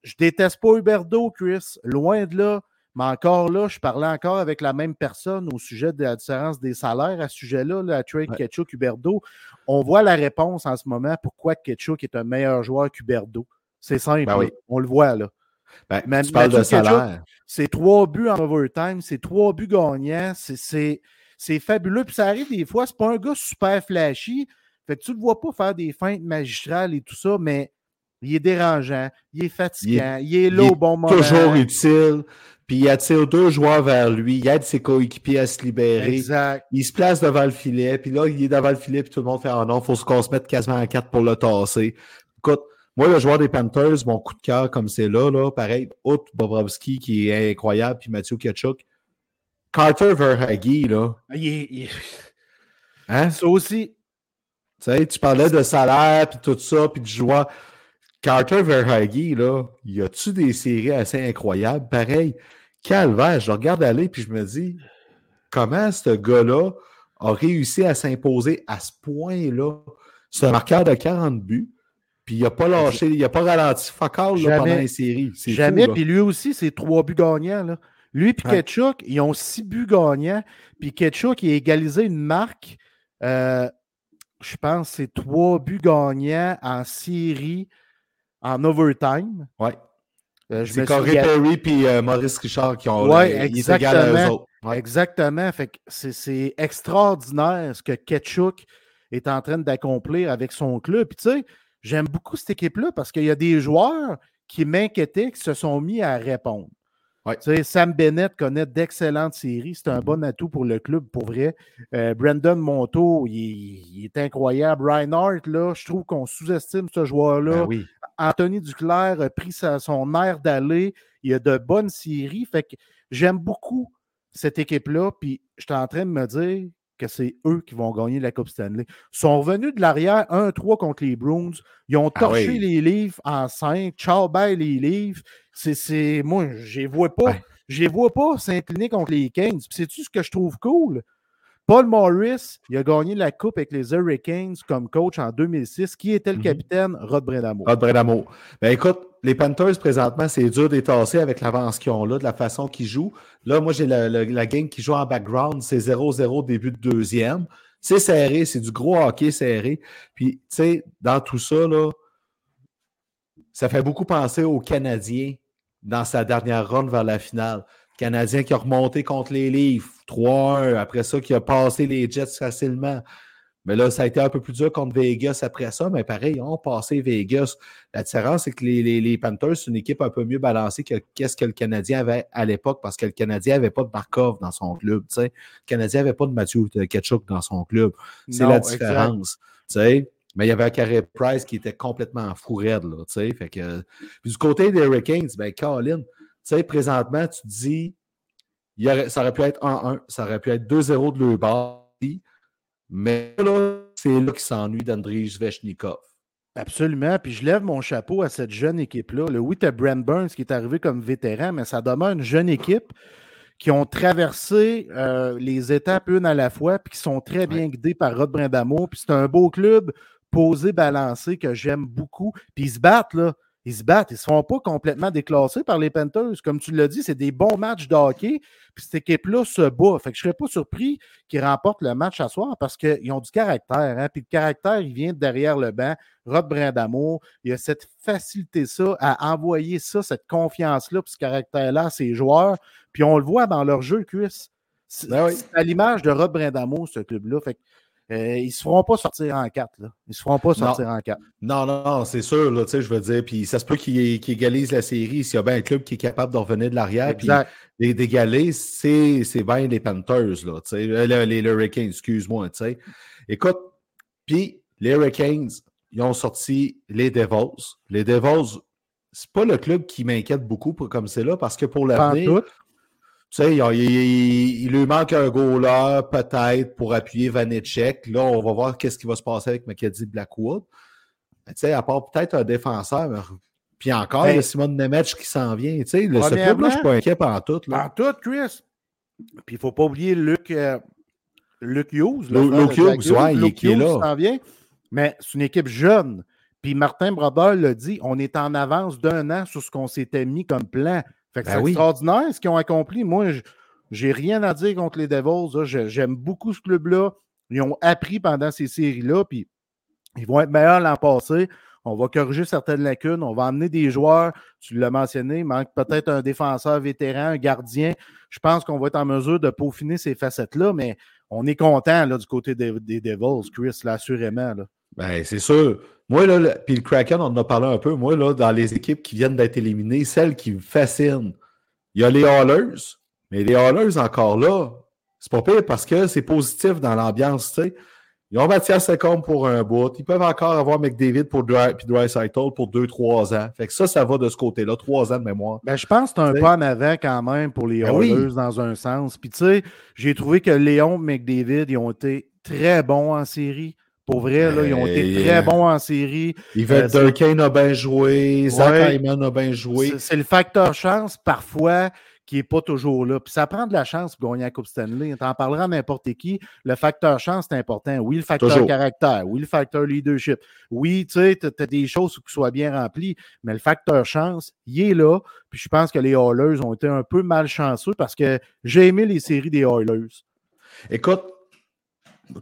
je déteste pas Huberdo, Chris. Loin de là. Mais encore là, je parlais encore avec la même personne au sujet de la différence des salaires à ce sujet-là, là, à trade Ouais. Ketchuk Huberdo. On voit la réponse en ce moment pourquoi Ketchuk est un meilleur joueur qu'Huberdo. C'est simple. Ben oui. là. On le voit là. Ben, Ma- tu parles de salaire. C'est trois buts en overtime, c'est trois buts gagnants, c'est- fabuleux. Puis ça arrive des fois, c'est pas un gars super flashy. Fait que tu le vois pas faire des feintes magistrales et tout ça, mais il est dérangeant, il est fatigant, il est, là il au bon moment. Toujours utile. Puis il attire deux joueurs vers lui. Il aide ses coéquipiers à se libérer. Exact. Il se place devant le filet. Puis là, il est devant le filet. Puis tout le monde fait Ah non, faut qu'on se mette quasiment à quatre pour le tasser. Écoute, moi, le joueur des Panthers, mon coup de cœur, comme c'est là, là, pareil, outre Bobrovski qui est incroyable, puis Mathieu Kachuk. Carter Verhage, là. Il est- il est- Hein? Ça aussi, Tu sais, tu parlais de salaire, puis tout ça, puis du joueur. Carter Verhage, là, y a-tu des séries assez incroyables? Pareil, calvaire, je regarde aller, puis je me dis, comment ce gars-là a réussi à s'imposer à ce point-là? C'est un marqueur de 40 buts. Puis il n'a pas lâché, il n'a pas ralenti là, pendant les séries. Jamais. Puis lui aussi, c'est trois buts gagnants. Là. Lui et Ketchuk, ils ont six buts gagnants. Puis Ketchuk, il a égalisé une marque. Euh, je pense c'est trois buts gagnants en série en overtime. Oui. Euh, c'est Corey Perry et euh, Maurice Richard qui ont Oui, exactement. Exactement. Fait que c'est extraordinaire ce que Ketchuk est en train d'accomplir avec son club. Puis tu sais, j'aime beaucoup cette équipe-là parce qu'il y a des joueurs qui m'inquiétaient, qui se sont mis à répondre. Sam Bennett connaît d'excellentes séries. C'est un bon atout pour le club, pour vrai. Euh, Brandon Monto, il, est incroyable. Reinhardt, là, je trouve qu'on sous-estime ce joueur-là. Ben Anthony Duclair a pris son air d'aller. Il a de bonnes séries. Fait que j'aime beaucoup cette équipe-là. Puis je suis en train de me dire que c'est eux qui vont gagner la Coupe Stanley. Ils sont revenus de l'arrière 1-3 contre les Bruins. Ils ont ah torché les livres en 5. Ciao, bye les livres. C'est, moi, je les vois pas. Je les vois pas s'incliner contre les Kings. sais-tu ce que je trouve cool? Paul Morris, il a gagné la Coupe avec les Hurricanes comme coach en 2006. Qui était le mhm. capitaine? Rod Bredamo. Rod Bredamo. Ben écoute, les Panthers, présentement, c'est dur d'étasser avec l'avance qu'ils ont là, de la façon qu'ils jouent. Là, moi, j'ai la, la, game qui joue en background. C'est 0-0 début de deuxième. C'est serré, c'est du gros hockey serré. Puis, tu sais, dans tout ça, ça fait beaucoup penser aux Canadiens dans sa dernière run vers la finale. Canadien qui a remonté contre les Leafs, 3-1. Après ça, qui a passé les Jets facilement. Mais là, ça a été un peu plus dur contre Vegas après ça, mais pareil, ils ont passé Vegas. La différence, c'est que les, Panthers, c'est une équipe un peu mieux balancée que qu'est-ce que le Canadien avait à l'époque, parce que le Canadien n'avait pas de Markov dans son club. Le Canadien n'avait pas de Mathieu Ketchuk dans son club. C'est la différence. Mais il y avait un Carré Price qui était complètement fou raide. Là, fait que, puis du côté des Hurricanes, ben, Colin, présentement, tu te dis, ça aurait pu être 1-1, ça aurait pu être 2-0 de leur mais là, c'est là qu'il s'ennuie d'Andrei Zvechnikov. Absolument. Puis je lève mon chapeau à cette jeune équipe-là. Le oui, tu Brent Burns qui est arrivé comme vétéran, mais ça demeure une jeune équipe qui ont traversé euh, les étapes une à la fois, puis qui sont très bien guidés par Rod Brindamo. Puis c'est un beau club posé, balancé, que j'aime beaucoup. Puis ils se battent, là ils se battent. Ils ne se font pas complètement déclassés par les Panthers. Comme tu l'as dit, c'est des bons matchs de hockey. Puis cette équipe-là se bat. Fait que je ne serais pas surpris qu'ils remportent le match à soir parce qu'ils ont du caractère. Hein? Puis le caractère, il vient derrière le banc. Rod Brindamour, il a cette facilité ça à envoyer ça, cette confiance-là, puis ce caractère-là à ses joueurs. Puis on le voit dans leur jeu, Chris. Ben c'est à l'image de Rod Brindamour, ce club-là. Fait que euh, ils ne se feront pas sortir en quatre. Là. Ils ne se feront pas sortir en quatre. Non, non, non, c'est sûr, là, je veux dire. Puis ça se peut qu'ils égalisent la série s'il y a bien un club qui est capable de revenir de l'arrière. Puis d'égaler, c'est bien les Panthers, là, euh, les, Hurricanes, excuse-moi. Écoute, puis les Hurricanes, ils ont sorti les Devils. Les Devils, c'est pas le club qui m'inquiète beaucoup pour, comme c'est là, parce que pour l'avenir, tu sais, il, lui manque un goaler peut-être pour appuyer Vanetchek. Là, on va voir qu'est-ce qui va se passer avec Mackenzie Blackwood. Tu sais, à part peut-être un défenseur. Puis encore, il y a Simon Nemec qui s'en vient. Tu sais, ce club-là, je ne suis pas inquiet en tout. En tout, Chris. Puis il ne faut pas oublier Luc, euh, Luc Hughes. Luc Hughes, ouais, il, est là. s'en vient. Mais c'est une équipe jeune. Puis Martin Brodeur l'a dit, on est en avance d'un an sur ce qu'on s'était mis comme plan. Ben c'est extraordinaire ce qu'ils ont accompli. Moi, j'ai rien à dire contre les Devils. J'aime beaucoup ce club-là. Ils ont appris pendant ces séries-là, puis ils vont être meilleurs l'an passé. On va corriger certaines lacunes. On va amener des joueurs. Tu l'as mentionné, il manque peut-être un défenseur vétéran, un gardien. Je pense qu'on va être en mesure de peaufiner ces facettes-là, mais on est content là, du côté des, Devils, Chris, là, assurément. Là. Ben, c'est sûr. Moi, là, puis le Kraken, on en a parlé un peu. Moi, là, dans les équipes qui viennent d'être éliminées, celle qui me fascine, il y a les Hallers. Mais les Hallers, encore là, c'est pas pire parce que c'est positif dans l'ambiance, tu sais. Ils ont Mathias Secombe pour un bout. Ils peuvent encore avoir McDavid pour Dry, puis Cycle pour 2-3 ans. Fait que ça, ça va de ce côté-là. 3 ans de mémoire. Ben, je pense que c'est un pas en avant quand même pour les ben dans un sens. Puis tu sais, j'ai trouvé que Léon McDavid, ils ont été très bons en série. Pour vrai, là, ils ont été Hey, très bons en série. Yvette Euh, Durkin a bien joué, Zach Ouais. Hyman a bien joué. C'est- C'est le facteur chance, parfois, qui n'est pas toujours là. Puis ça prend de la chance pour gagner la Coupe Stanley. Tu en parleras à n'importe qui. Le facteur chance, c'est important. Oui, le facteur Toujours. caractère. Oui, le facteur leadership. Oui, tu sais, tu as des choses qui soient bien remplies. Mais le facteur chance, il est là. Puis je pense que les Oilers ont été un peu malchanceux parce que j'ai aimé les séries des Oilers. Écoute,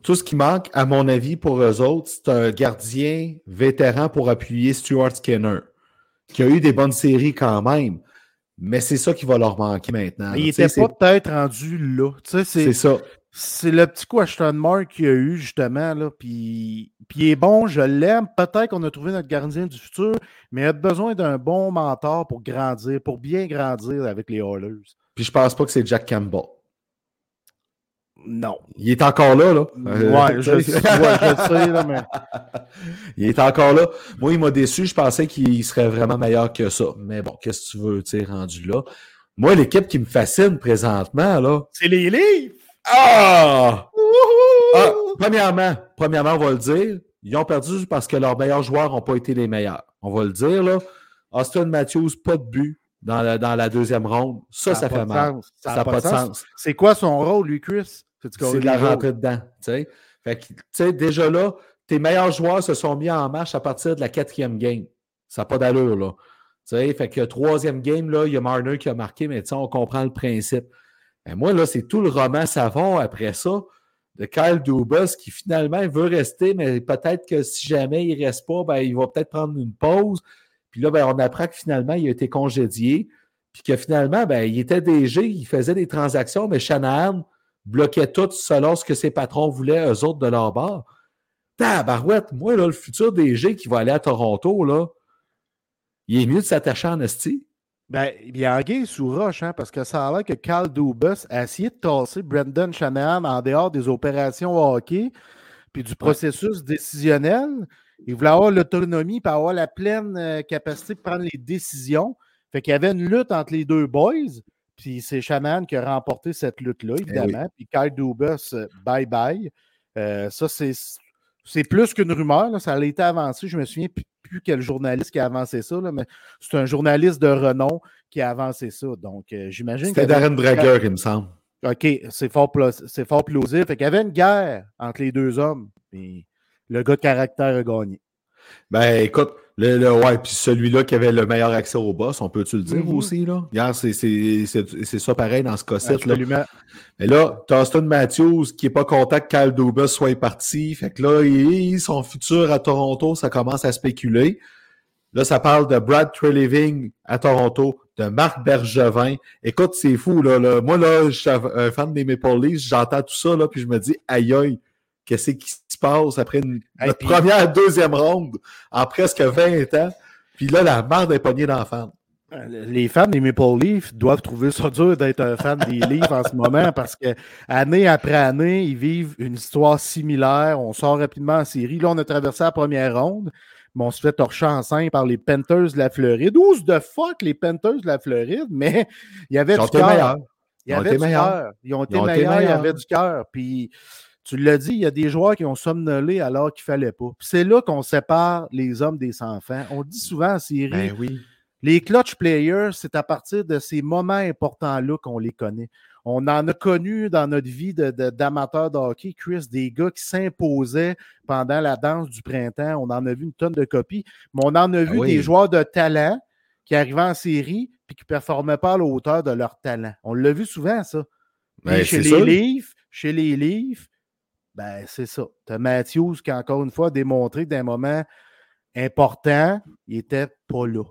tout ce qui manque, à mon avis, pour eux autres, c'est un gardien vétéran pour appuyer Stuart Skinner, qui a eu des bonnes séries quand même. Mais c'est ça qui va leur manquer maintenant. Il n'était pas peut-être rendu là. C'est ça. C'est le petit question mark qu'il y a eu, justement. Là, puis, puis il est bon, je l'aime. Peut-être qu'on a trouvé notre gardien du futur, mais il a besoin d'un bon mentor pour grandir, pour bien grandir avec les Oilers. Puis je pense pas que c'est Jack Campbell. Non. Il est encore là, là. Euh, ouais, je, ouais, je le sais, là, mais Il est encore là. Moi, il m'a déçu. Je pensais qu'il serait vraiment meilleur que ça. Mais bon, qu'est-ce que tu veux, tu sais, rendu là? Moi, l'équipe qui me fascine présentement, là. c'est les livres! Ah! Ah, premièrement, premièrement, on va le dire, ils ont perdu parce que leurs meilleurs joueurs n'ont pas été les meilleurs. On va le dire, là. Austin Matthews, pas de but dans la, dans la deuxième ronde. Ça, ça, fait mal. sens. Ça n'a pas de sens. C'est quoi son rôle, lui, Chris? C'est de la rentrée dedans. Fait que, déjà là, tes meilleurs joueurs se sont mis en marche à partir de la quatrième game. Ça n'a pas d'allure, là. Tu sais, fait que troisième game, là, il y a Marner qui a marqué, mais on comprend le principe. Ben, moi, là, c'est tout le roman savon après ça de Kyle Dubas qui finalement veut rester, mais peut-être que si jamais il ne reste pas, ben, il va peut-être prendre une pause. Puis là, ben, on apprend que finalement, il a été congédié. Puis que finalement, ben, il était DG, il faisait des transactions, mais Shanahan bloquait tout selon ce que ses patrons voulaient, eux autres, de leur bord. Tabarouette, moi, là, le futur DG qui va aller à Toronto, là, il est mieux de s'attacher en esti. Ben, il y a anguille sous roche, hein, parce que ça a l'air que Cal Dubas a essayé de tasser Brendan Shanahan en dehors des opérations hockey puis du processus décisionnel. Il voulait avoir l'autonomie et avoir la pleine euh, capacité de prendre les décisions. Fait qu'il y avait une lutte entre les deux boys, puis c'est Shanahan qui a remporté cette lutte-là, évidemment. Puis Kyle Dubas, euh, bye-bye. Euh, ça, c'est, plus qu'une rumeur. là. Ça a été avancé. Je me souviens plus, quel journaliste qui a avancé ça, là, mais c'est un journaliste de renom qui a avancé ça. Donc, euh, j'imagine C'était Darren Brager, il me semble. OK, c'est fort, fort plausible. Fait qu'il y avait une guerre entre les deux hommes. Puis le gars de caractère a gagné. Ben, écoute, le, le- ouais, puis celui-là qui avait le meilleur accès au boss, on peut-tu le dire Mhm. aussi, là? Hier, c'est- c'est c'est- c'est ça pareil dans ce cas-ci. là. Absolument. Mais là, Austin Matthews qui n'est pas content que Kyle Dubas soit parti. Fait que là, il- son futur à Toronto, ça commence à spéculer. Là, ça parle de Brad Treliving à Toronto, de Marc Bergevin. Écoute, c'est fou, là, là. Moi, là, je suis un fan des Maple Leafs, j'entends tout ça, là, puis je me dis, aïe aïe, qu'est-ce qui se passe après une, Hey, notre puis- première, deuxième ronde en presque 20 ans? Puis là, la merde est pognée dans la fan. Euh, Les fans des Maple Leafs doivent trouver ça dur d'être un fan des Leafs en ce moment parce que année après année, ils vivent une histoire similaire. On sort rapidement en série. Là, on a traversé la première ronde, mais on se fait torcher enceinte par les Panthers de la Floride. Who's the fuck les Panthers de la Floride? Mais il y avait Ils du cœur. meilleurs. Il y Ils ont avait été meilleurs. Ils ont été Ils meilleurs, il y avait du cœur. Puis tu l'as dit, il y a des joueurs qui ont somnolé alors qu'il ne fallait pas. C'est là qu'on sépare les hommes des enfants. On le dit souvent en série, Ben oui. les clutch players, c'est à partir de ces moments importants-là qu'on les connaît. On en a connu dans notre vie de- de- hockey, Chris, des gars qui s'imposaient pendant la danse du printemps. On en a vu une tonne de copies, mais on en a vu Ah oui. des joueurs de talent qui arrivaient en série puis qui ne performaient pas à la hauteur de leur talent. On l'a vu souvent, ça. Ben, chez les. Leafs, chez les Leafs, ben c'est ça. Tu as Matthews qui a encore une fois démontré que d'un moment important, il n'était pas là.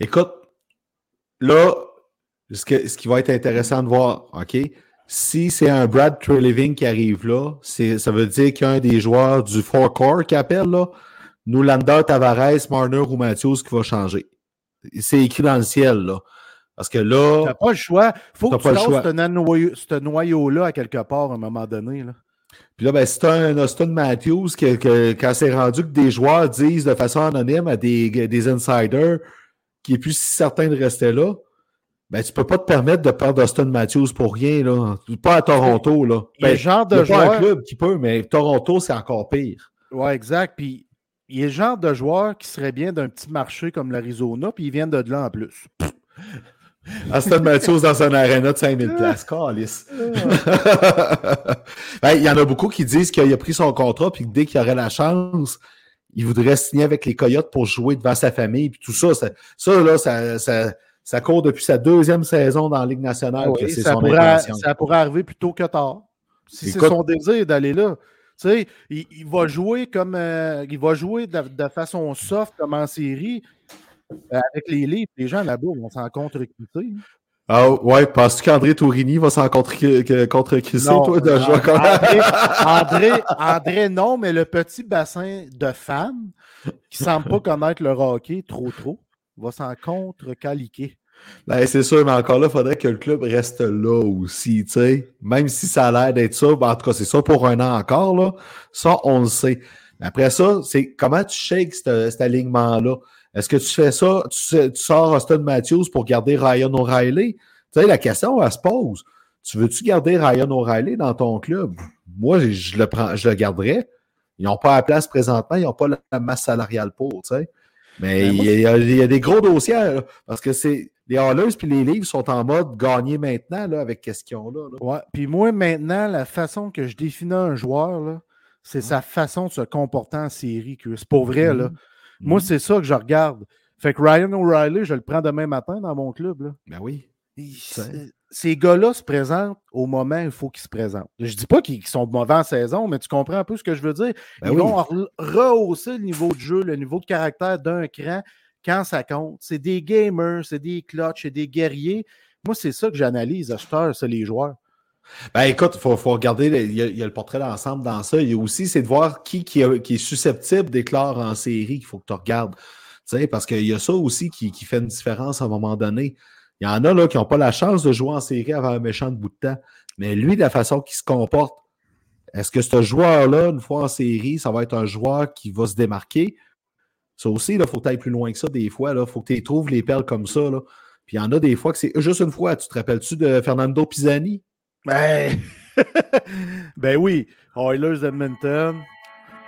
Écoute, là, ce, que- ce qui va être intéressant de voir, OK? Si c'est un Brad Treliving qui arrive là, ça veut dire qu'il y a un des joueurs du four core qui appelle là, Noulander, Tavares, Marner ou Matthews qui va changer. C'est écrit dans le ciel, là. Parce que Tu là, n'as pas le choix. Il faut T'as que tu lances ce noyau-là à quelque part à un moment donné. Là. Puis là, ben, c'est un Austin Matthews que, que- quand c'est rendu que des joueurs disent de façon anonyme à des, des insiders qui est plus si certain de rester là, Ben, tu peux pas te permettre de perdre Austin Matthews pour rien, là. Pas à Toronto, là. Ben, le genre il y de a pas un joueur. club qui peut, mais Toronto, c'est encore pire. Ouais, exact. Puis il est le genre de joueur qui serait bien d'un petit marché comme l'Arizona, puis ils viennent de là en plus. Austin Matthews dans un arena de 5000 places. Calice. Ben, Il y en a beaucoup qui disent qu'il a pris son contrat, puis que dès qu'il aurait la chance, il voudrait signer avec les Coyotes pour jouer devant sa famille, puis tout ça. Ça, ça, là, ça, ça, ça court depuis sa deuxième saison dans la Ligue nationale. que Oui, c'est ça, son pourrait, intention. ça pourrait arriver plus tôt que tard. Si c'est son désir d'aller là. Tu sais, il, il va jouer comme euh, il va jouer de, de façon soft comme en série avec les livres. Les gens là-bas vont s'en contre-recruter. Ah ouais, penses-tu qu'André Tourini va s'en contre-crisser, toi, de euh, André, André, André, non, mais le petit bassin de fans qui ne semble pas connaître le hockey trop trop va s'en contre-caliquer. Ben, c'est sûr, mais encore là, il faudrait que le club reste là aussi, tu sais. Même si ça a l'air d'être ça, ben, en tout cas, c'est ça pour un an encore, là. Ça, on le sait. Mais après ça, c'est comment tu shakes ce- cet alignement-là? Est-ce que tu fais ça, tu, sors Austin Matthews pour garder Ryan O'Reilly? Tu sais, la question, elle se pose. Tu veux-tu garder Ryan O'Reilly dans ton club? Moi, je, le prends, je le garderais. Ils n'ont pas la place présentement, ils n'ont pas la masse salariale pour, tu sais. Mais Ben, il y, a, il y a des gros dossiers, là, parce que c'est les Hallers puis les livres sont en mode gagner maintenant là, avec qu'est-ce qu'ils ont là. là. Ouais. Puis moi, maintenant, la façon que je définis un joueur, c'est sa façon de se comporter en série. C'est pour vrai, là. Mhm. Moi, c'est ça que je regarde. Fait que Ryan O'Reilly, je le prends demain matin dans mon club. Là. Ben oui. Ces gars-là se présentent au moment où il faut qu'ils se présentent. Je dis pas qu'ils sont mauvais en saison, mais tu comprends un peu ce que je veux dire. Ben Ils oui. vont re- rehausser le niveau de jeu, le niveau de caractère d'un cran quand ça compte. C'est des gamers, c'est des clutches, c'est des guerriers. Moi, c'est ça que j'analyse à cette heure, c'est les joueurs. Ben écoute, il faut, regarder, il y, a, le portrait d'ensemble dans ça. Il y a aussi, c'est de voir qui, qui, est susceptible d'éclore en série qu'il faut que tu regardes. Tu sais, parce qu'il y a ça aussi qui, qui fait une différence à un moment donné. Il y en a là, qui n'ont pas la chance de jouer en série avant un méchant de bout de temps. Mais lui, de la façon qu'il se comporte, est-ce que ce joueur-là, une fois en série, ça va être un joueur qui va se démarquer? Ça aussi, il faut que tu ailles plus loin que ça des fois. Il faut que tu trouves les perles comme ça. Là. Puis il y en a des fois que c'est juste une fois. Tu te rappelles-tu de Fernando Pisani? Ben, ben oui, Oilers Edmonton.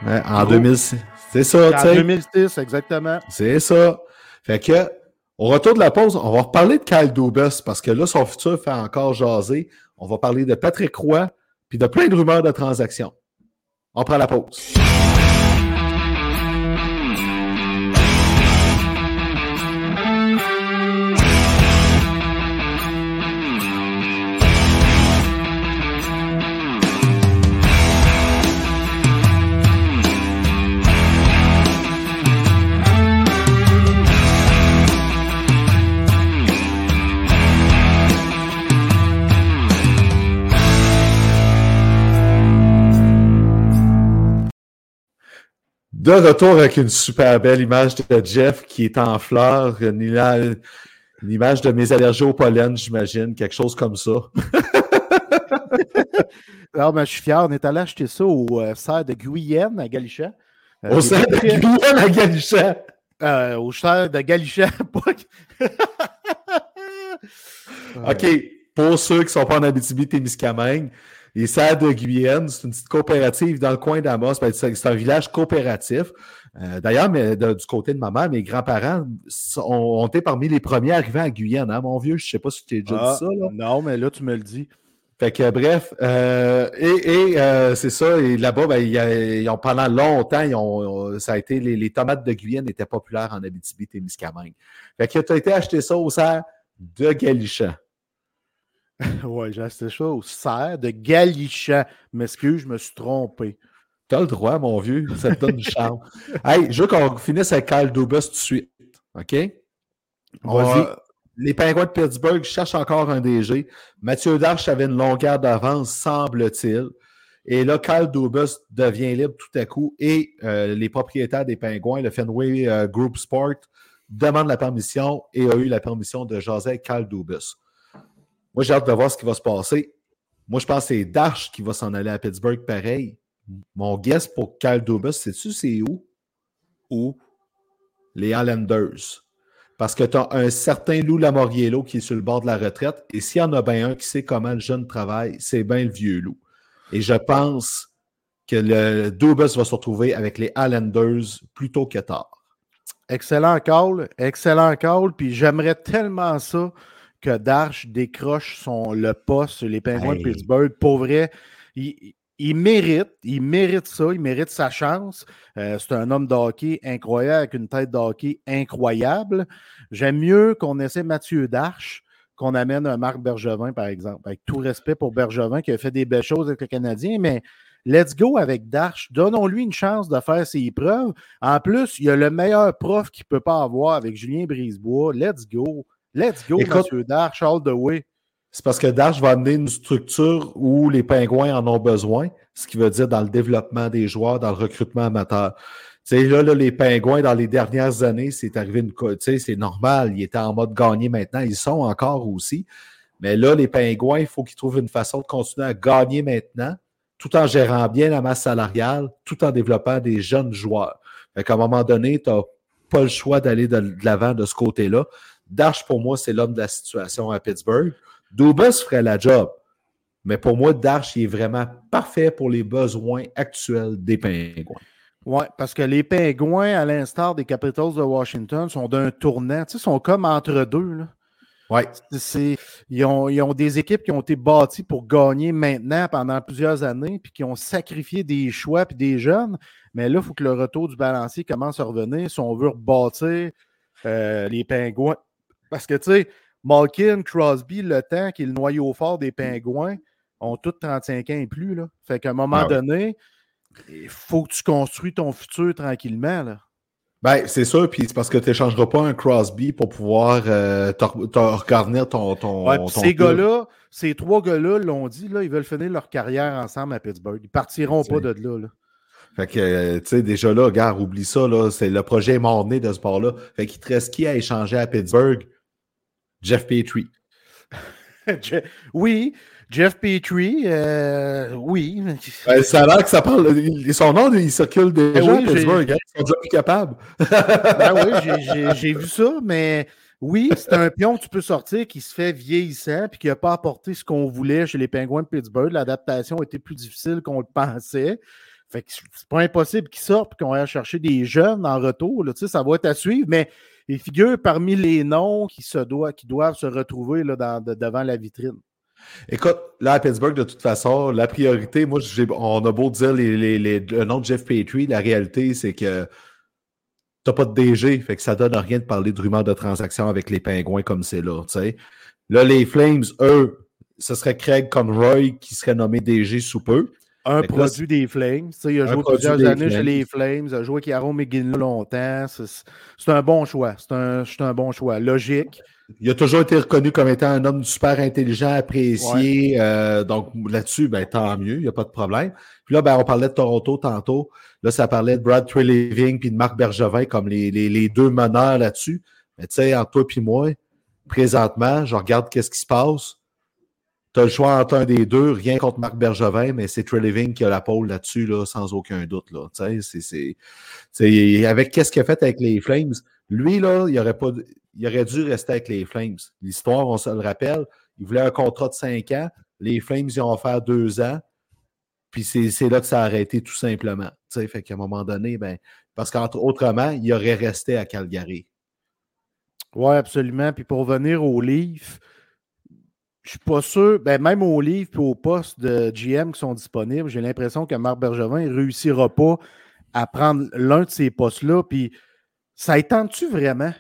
Ouais, en Gros. 2006. C'est ça, tu En sais. 2006, exactement. C'est ça. Fait que, au retour de la pause, on va reparler de Kyle Dubas parce que là, son futur fait encore jaser. On va parler de Patrick Roy puis de plein de rumeurs de transactions. On prend la pause. De retour avec une super belle image de Jeff qui est en fleurs, une, image de mes allergies au pollen, j'imagine, quelque chose comme ça. Alors, ben, je suis fier. On est allé acheter ça au euh, de Guyenne à Galichat. Euh, Au sein de Guyane à Galichat. euh, au serre de Galichat. OK, pour ceux qui ne sont pas en Abitibi-Témiscamingue, les Serres de Guyenne, c'est une petite coopérative dans le coin d'Amos. Ben, C'est un village coopératif. Euh, D'ailleurs, du côté de ma mère, mes grands-parents ont été parmi les premiers arrivés à Guyane, hein, mon vieux. Je ne sais pas si tu t'es déjà Ah, dit ça. Là. Non, mais là, tu me le dis. Fait que bref, euh, et, et, euh, c'est ça, et là-bas, ben, ils ont, pendant longtemps, ils ont, ça a été les, les tomates de Guyane étaient populaires en Abitibi-Témiscamingue. Fait que tu as été acheter ça au serre de Galichan. Ouais, j'ai acheté ça au serre de Galichat. M'excuse, je me suis trompé. T'as le droit, mon vieux. Ça te donne du charme. Hey, je veux qu'on finisse avec Kyle Dubas tout de suite. OK? Vas-y. Les Pingouins de Pittsburgh cherchent encore un DG. Mathieu Darche avait une longueur d'avance, semble-t-il. Et là, Kyle Dubas devient libre tout à coup et euh, les propriétaires des Pingouins, le Fenway euh, Group Sport, demandent la permission et a eu la permission de jaser avec Kyle Dubas. Moi, j'ai hâte de voir ce qui va se passer. Moi, je pense que c'est Darche qui va s'en aller à Pittsburgh pareil. Mon guess pour Kyle Dubas, sais-tu c'est où? Où? Les Islanders. Parce que tu as un certain Lou Lamoriello qui est sur le bord de la retraite. Et s'il y en a bien un qui sait comment le jeune travaille, c'est bien le vieux Lou. Et je pense que le Dubus va se retrouver avec les Islanders plutôt que tard. Excellent call, excellent call. Puis j'aimerais tellement ça que Darche décroche son, le poste sur les Penguins de Pittsburgh. Pour vrai, il, il mérite, il mérite ça, il mérite sa chance. Euh, c'est un homme de hockey incroyable, avec une tête de hockey incroyable. J'aime mieux qu'on essaie Mathieu Darche qu'on amène un Marc Bergevin, par exemple. Avec tout respect pour Bergevin, qui a fait des belles choses avec le Canadien, mais let's go avec Darche. Donnons-lui une chance de faire ses preuves. En plus, il y a le meilleur prof qu'il ne peut pas avoir avec Julien Brisebois. Let's go. Let's go, Mathieu Darche, all the way. C'est parce que Dash va amener une structure où les pingouins en ont besoin, ce qui veut dire dans le développement des joueurs, dans le recrutement amateur. Tu sais, là, les pingouins, dans les dernières années, c'est arrivé une. Tu sais, c'est normal. Ils étaient en mode gagner maintenant. Ils sont encore aussi. Mais là, les pingouins, il faut qu'ils trouvent une façon de continuer à gagner maintenant, tout en gérant bien la masse salariale, tout en développant des jeunes joueurs. Fait qu'à un moment donné, tu n'as pas le choix d'aller de l'avant de ce côté-là. Dash, pour moi, c'est l'homme de la situation à Pittsburgh. Dubas ferait la job. Mais pour moi, Darche est vraiment parfait pour les besoins actuels des Pingouins. Oui, parce que les Pingouins, à l'instar des Capitals de Washington, sont d'un tournant. Tu sais, sont comme entre deux. Oui. Ils ont, ils ont, des équipes qui ont été bâties pour gagner maintenant pendant plusieurs années, puis qui ont sacrifié des choix puis des jeunes. Mais là, il faut que le retour du balancier commence à revenir si on veut rebâtir euh, les Pingouins. Parce que, tu sais, Malkin, Crosby, le temps qui est le noyau fort des Pingouins, ont tous 35 ans et plus. Là. Fait qu'à un moment ah donné, il faut que tu construis ton futur tranquillement. Là. Ben, c'est ça, puis c'est parce que tu n'échangeras pas un Crosby pour pouvoir euh, regarnir ton. ton, ouais, ces gars-là, ces trois gars-là l'ont dit, là, ils veulent finir leur carrière ensemble à Pittsburgh. Ils partiront pas de là. là. Fait que, euh, tu sais, déjà là, gars, oublie ça, là, c'est le projet est mort-né de ce bord-là. Fait qu'il te reste qui à échanger à Pittsburgh? Jeff Petrie. oui, Jeff Petrie, euh, oui. Ben, ça a l'air que ça parle. Son nom, il circule déjà ben oui. Hein, ils sont déjà plus capables. ben oui, j'ai vu ça, mais oui, c'est un pion que tu peux sortir qui se fait vieillissant puis qui n'a pas apporté ce qu'on voulait chez les Penguins de Pittsburgh. L'adaptation était plus difficile qu'on le pensait. Fait que c'est pas impossible qu'il sorte et qu'on aille chercher des jeunes en retour. Là, ça va être à suivre, mais il figure parmi les noms qui, se doivent, qui doivent se retrouver là, devant la vitrine. Écoute, là, à Pittsburgh, de toute façon, la priorité, moi, on a beau dire le nom de Jeff Petrie, la réalité, c'est que tu n'as pas de DG, fait que ça donne rien de parler de rumeurs de transactions avec les pingouins comme c'est là. Là, les Flames, eux, ce serait Craig Conroy qui serait nommé DG sous peu. Un produit des Flames. il a joué plusieurs années chez les Flames, il a joué avec Aaron McGinley longtemps. C'est un bon choix. C'est un, un, bon choix. Logique. Il a toujours été reconnu comme étant un homme super intelligent, apprécié. Euh, donc là-dessus, ben, tant mieux, il n'y a pas de problème. Puis là, ben, on parlait de Toronto tantôt. Là, ça parlait de Brad Treliving puis de Marc Bergevin comme les, les, les deux meneurs là-dessus. Mais tu sais, entre toi et moi, présentement, je regarde qu'est-ce qui se passe tu as le choix entre un des deux, rien contre Marc Bergevin, mais c'est Trey Living qui a la pole là-dessus, là, sans aucun doute. Là. Avec qu'est-ce qu'il a fait avec les Flames, lui, là, il aurait, pas, il aurait dû rester avec les Flames. L'histoire, on se le rappelle, il voulait un contrat de cinq ans. Les Flames, ils ont offert deux ans. Puis c'est, là que ça a arrêté tout simplement. sais, fait qu'à un moment donné, ben, parce qu'autrement, il aurait resté à Calgary. Oui, absolument. Puis pour venir au Leaf, je suis pas sûr, ben même au livre et au poste de GM qui sont disponibles, j'ai l'impression que Marc Bergevin ne réussira pas à prendre l'un de ces postes-là. Puis ça étend-tu vraiment?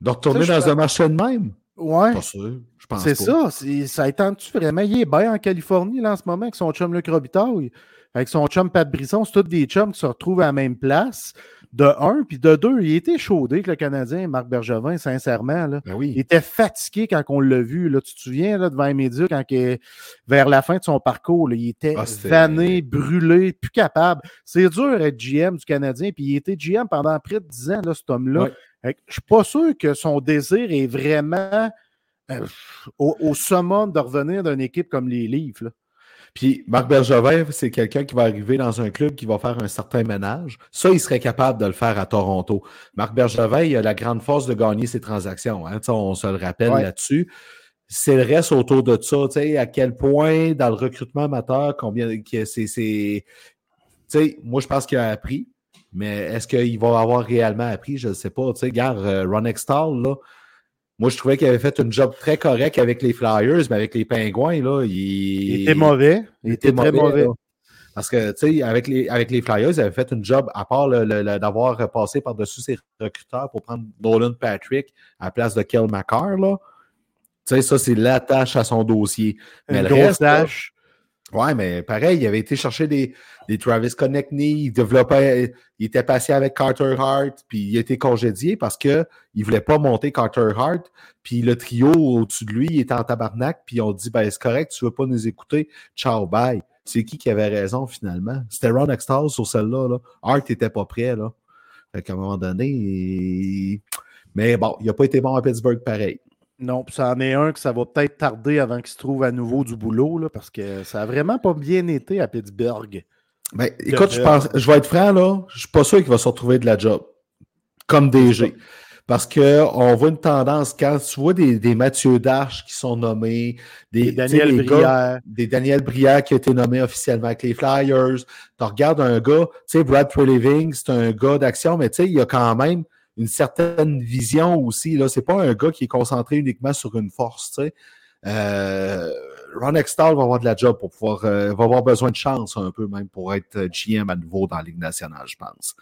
De retourner dans un marché de même? Ouais. Pas sûr. Je pense C'est ça. Ça étend-tu vraiment? Il est bien en Californie là, en ce moment avec son chum Luc Robitaille, avec son chum Pat Brisson. C'est tous des chums qui se retrouvent à la même place de un, puis de deux, il était chaudé avec le Canadien, Marc Bergevin, sincèrement. Là. Ben oui. Il était fatigué quand on l'a vu. Là. Tu te souviens, là, devant les médias, quand il, vers la fin de son parcours, il était ah, vanné, brûlé, plus capable. C'est dur d'être GM du Canadien, puis il était GM pendant près de 10 ans, là, cet homme-là. Je ne suis pas sûr que son désir est vraiment euh, au, au, summum de revenir d'une équipe comme les Leafs. Puis Marc Bergevin, c'est quelqu'un qui va arriver dans un club qui va faire un certain ménage. Ça, il serait capable de le faire à Toronto. Marc Bergevin, il a la grande force de gagner ses transactions. Hein. On se le rappelle là-dessus. C'est le reste autour de ça, à quel point dans le recrutement amateur, combien c'est. Moi, je pense qu'il a appris, mais est-ce qu'il va avoir réellement appris? Je ne sais pas. Regarde, euh, Ron Extall, là, moi, je trouvais qu'il avait fait un job très correct avec les Flyers, mais avec les Pingouins, là, il, était mauvais. Il, était, très mauvais. Parce que, tu sais, avec les, avec les Flyers, il avait fait un job, à part d'avoir passé par-dessus ses recruteurs pour prendre Nolan Patrick à la place de Kel McCarr, là. Tu sais, ça, c'est l'attache à son dossier. Mais le reste, Ouais, mais pareil, il avait été chercher des, des Travis Connectney, il développait, il était passé avec Carter Hart, puis il a été congédié parce qu'il ne voulait pas monter Carter Hart, puis le trio au-dessus de lui, il était en tabarnak, puis on dit, ben c'est correct, tu veux pas nous écouter, ciao, bye. C'est qui qui avait raison finalement? C'était Ron Extall sur celle-là. Là. Hart n'était pas prêt, là. Fait un moment donné, mais bon, il n'a pas été bon à Pittsburgh pareil. Non, ça en est un que ça va peut-être tarder avant qu'il se trouve à nouveau du boulot, là, parce que ça a vraiment pas bien été à Pittsburgh. Ben, écoute, je pense, je vais être franc, là, je suis pas sûr qu'il va se retrouver de la job comme DG. Parce qu'on voit une tendance, quand tu vois des, des Mathieu Darche qui sont nommés, des, Daniel Brière. des Daniel Brière qui a été nommé officiellement avec les Flyers, tu regardes un gars, tu sais, Brad Living, c'est un gars d'action, mais tu sais, il y a quand même une certaine vision aussi. Ce n'est pas un gars qui est concentré uniquement sur une force. Euh, Ron Extall va avoir de la job pour pouvoir, euh, va avoir besoin de chance un peu même pour être euh, GM à nouveau dans la Ligue nationale, je pense.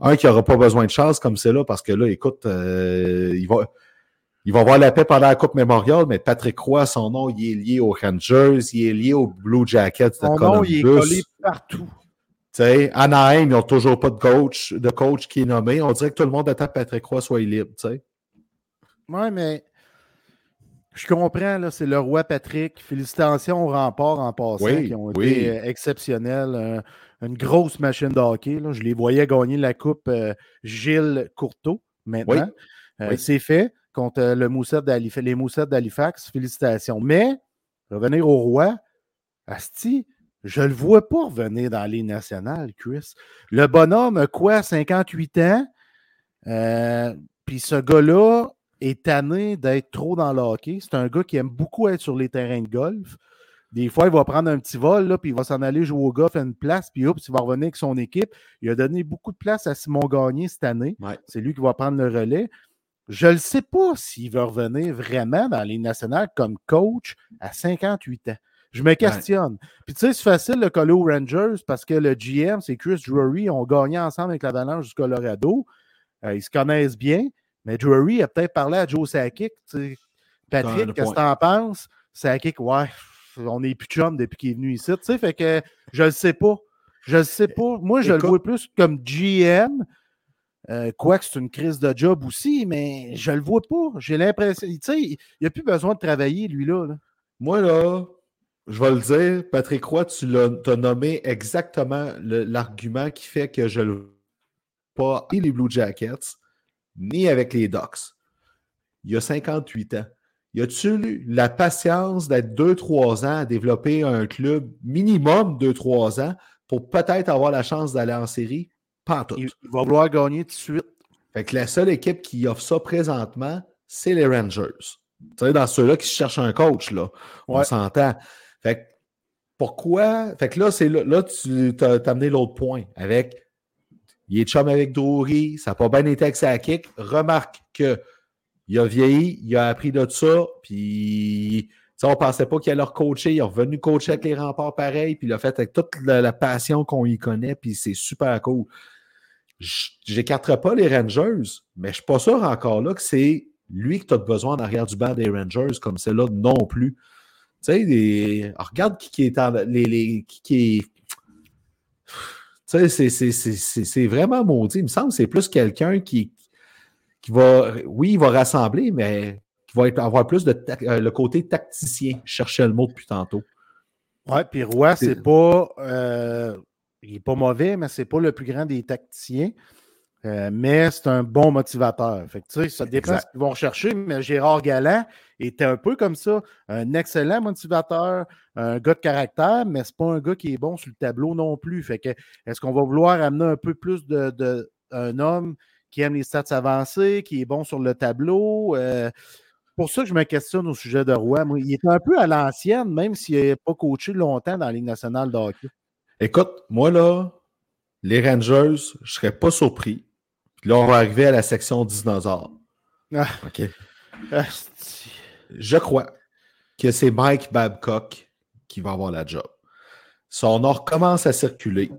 Un qui n'aura pas besoin de chance comme c'est là, parce que là, écoute, il va. Il va avoir la paix pendant la Coupe Memorial, mais Patrick Roy, son nom, il est lié aux Rangers, il est lié aux Blue Jackets de son nom, il est collé partout. T'sais, Anaheim, ils n'ont toujours pas de coach, de coach qui est nommé. On dirait que tout le monde attend que Patrick Roy soit libre. Oui, mais je comprends, là, c'est le roi Patrick. Félicitations aux remparts en passant qui ont été euh, exceptionnels. Euh, une grosse machine de hockey. Là. Je les voyais gagner la Coupe euh, Gilles Courteau maintenant. c'est fait contre le les Moussettes d'Halifax. Félicitations. Mais, revenir au roi, Asti, je ne le vois pas revenir dans les nationales, Chris. Le bonhomme a quoi, 58 ans? Euh, puis ce gars-là est tanné d'être trop dans le hockey. C'est un gars qui aime beaucoup être sur les terrains de golf. Des fois, il va prendre un petit vol, là, puis il va s'en aller jouer au golf à une place, puis hop, il va revenir avec son équipe. Il a donné beaucoup de place à Simon Gagné cette année. C'est lui qui va prendre le relais. Je ne sais pas s'il va revenir vraiment dans les nationales comme coach à 58 ans. Je me questionne. Puis tu sais, c'est facile de coller aux Rangers parce que le GM, c'est Chris Drury, ont gagné ensemble avec l'Avalanche du Colorado. Euh, ils se connaissent bien, mais Drury a peut-être parlé à Joe Sakic. Patrick, qu'est-ce que tu en penses? Sakic, ouais, on est plus chum depuis qu'il est venu ici. Tu sais, fait que je ne sais pas. Je ne sais pas. Moi, je le vois plus comme GM. Euh, quoique c'est une crise de job aussi, mais je le vois pas. J'ai l'impression. Tu sais, il n'a plus besoin de travailler, lui-là. Là. Moi, là, je vais le dire, Patrick Roy, tu l'as nommé exactement l'argument qui fait que je ne pas ni les Blue Jackets, ni avec les Ducks. Il y a 58 ans. Y a-tu eu la patience d'être 2-3 ans à développer un club minimum 2-3 ans pour peut-être avoir la chance d'aller en série? Pas tout. Il va vouloir gagner tout de suite. Fait que la seule équipe qui offre ça présentement, c'est les Rangers. Tu sais, dans ceux-là qui cherchent un coach, là. On s'entend. Fait pourquoi? Fait que là, c'est là, tu as, amené l'autre point avec il est chum avec Drury, ça n'a pas bien été avec sa kick. Remarque que il a vieilli, il a appris de ça, puis on ne pensait pas qu'il allait coacher. Il est revenu coacher avec les remparts pareil, puis il l'a fait avec toute la, passion qu'on y connaît, puis c'est super cool. J'écarterai pas les Rangers, mais je ne suis pas sûr encore là que c'est lui que tu as besoin en arrière du banc des Rangers, comme c'est là non plus. Tu sais, regarde qui, est en. Les, qui, Tu sais, c'est vraiment maudit. Il me semble que c'est plus quelqu'un qui, qui va. Oui, il va rassembler, mais qui va avoir plus de euh, le côté tacticien. Je cherchais le mot depuis tantôt. Oui, puis Roy, c'est pas. Euh, il n'est pas mauvais, mais c'est pas le plus grand des tacticiens. Euh, mais c'est un bon motivateur. Fait que, ça dépend Exact. ce qu'ils vont rechercher, mais Gérard Galland était un peu comme ça. Un excellent motivateur, un gars de caractère, mais c'est pas un gars qui est bon sur le tableau non plus. Fait que est-ce qu'on va vouloir amener un peu plus de, de- un homme qui aime les stats avancées, qui est bon sur le tableau? Euh, pour ça que je me questionne au sujet de Roy. Moi, il était un peu à l'ancienne, même s'il n'a pas coaché longtemps dans la Ligue nationale de hockey. Écoute, moi, là, les Rangers, je serais pas surpris. Puis là, on va arriver à la section dinosaures. Ah. OK. Asti. Je crois que c'est Mike Babcock qui va avoir la job. Son or commence à circuler.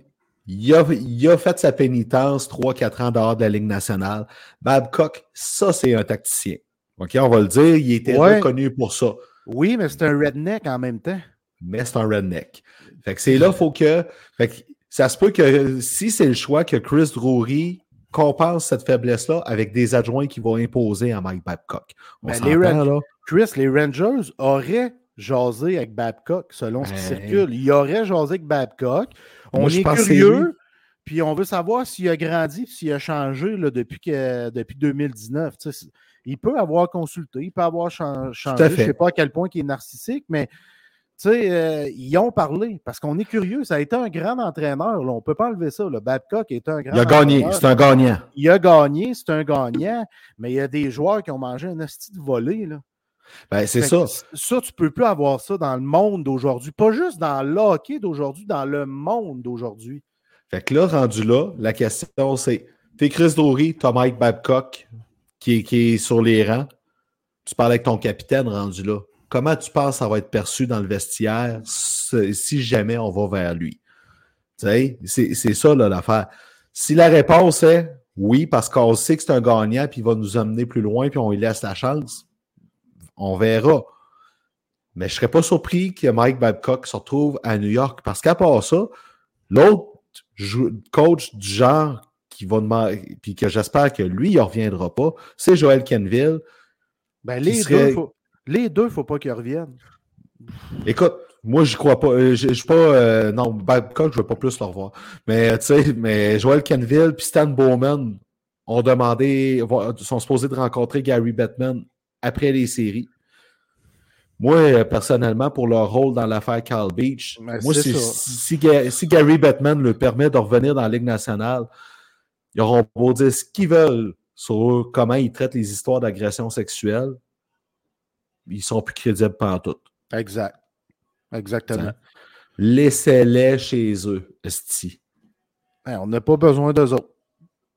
Il a, il a fait sa pénitence 3-4 ans dehors de la Ligue nationale. Babcock, ça, c'est un tacticien. OK, on va le dire, il était Ouais. reconnu pour ça. Oui, mais c'est un redneck en même temps. mais c'est un redneck. Fait que c'est là, faut que. Fait que ça se peut que si c'est le choix que Chris Drury compense cette faiblesse-là avec des adjoints qui vont imposer à Mike Babcock. On Ben, les là? Chris, les Rangers auraient jasé avec Babcock, selon ce qui Ben. circule. Ils auraient jasé avec Babcock. On Moi, est curieux, puis on veut savoir s'il a grandi, s'il a changé là, depuis, que, depuis 2019. Tu sais, c'est- il peut avoir consulté, il peut avoir chan- changé. Je ne sais pas à quel point il est narcissique, mais tu sais, euh, ils ont parlé parce qu'on est curieux. Ça a été un grand entraîneur. là. On ne peut pas enlever ça. là. Babcock est un grand Il a gagné. C'est un gagnant. Il a gagné, c'est un gagnant, mais il y a des joueurs qui ont mangé un hostie de volée. Là. Ben, c'est ça. Ça, tu peux plus avoir ça dans le monde d'aujourd'hui. Pas juste dans le hockey d'aujourd'hui, dans le monde d'aujourd'hui. Fait que là, rendu là, la question, c'est t'es Chris Drury, t'as Mike Babcock qui est, qui est sur les rangs. Tu parles avec ton capitaine rendu là. Comment tu penses que ça va être perçu dans le vestiaire si si jamais on va vers lui? Tu sais, c'est c'est ça l'affaire. Si la réponse est oui, parce qu'on sait que c'est un gagnant, puis il va nous amener plus loin, puis on lui laisse la chance, on verra. Mais je ne serais pas surpris que Mike Babcock se retrouve à New York, parce qu'à part ça, l'autre coach du genre qui va demander, puis que j'espère que lui, il ne reviendra pas, c'est Joel Kenville. Ben, les, serait- deux, faut, les deux, il ne faut pas qu'ils reviennent. Écoute, moi, je crois pas. euh, Je suis pas. euh, non, Babcock, je ne veux pas plus le revoir. Mais tu sais, mais Joel Kenville puis Stan Bowman ont demandé, sont supposés de rencontrer Gary Bettman après les séries. Moi, euh, personnellement, pour leur rôle dans l'affaire Carl Beach, Ben, moi, si, Gary Bettman le permet de revenir dans la Ligue nationale, ils auront beau dire ce qu'ils veulent sur comment ils traitent les histoires d'agression sexuelle. Ils sont plus crédibles pantoute. Exact. Exactement. Laissez-les chez eux, esti. Hein, on n'a pas besoin d'eux autres.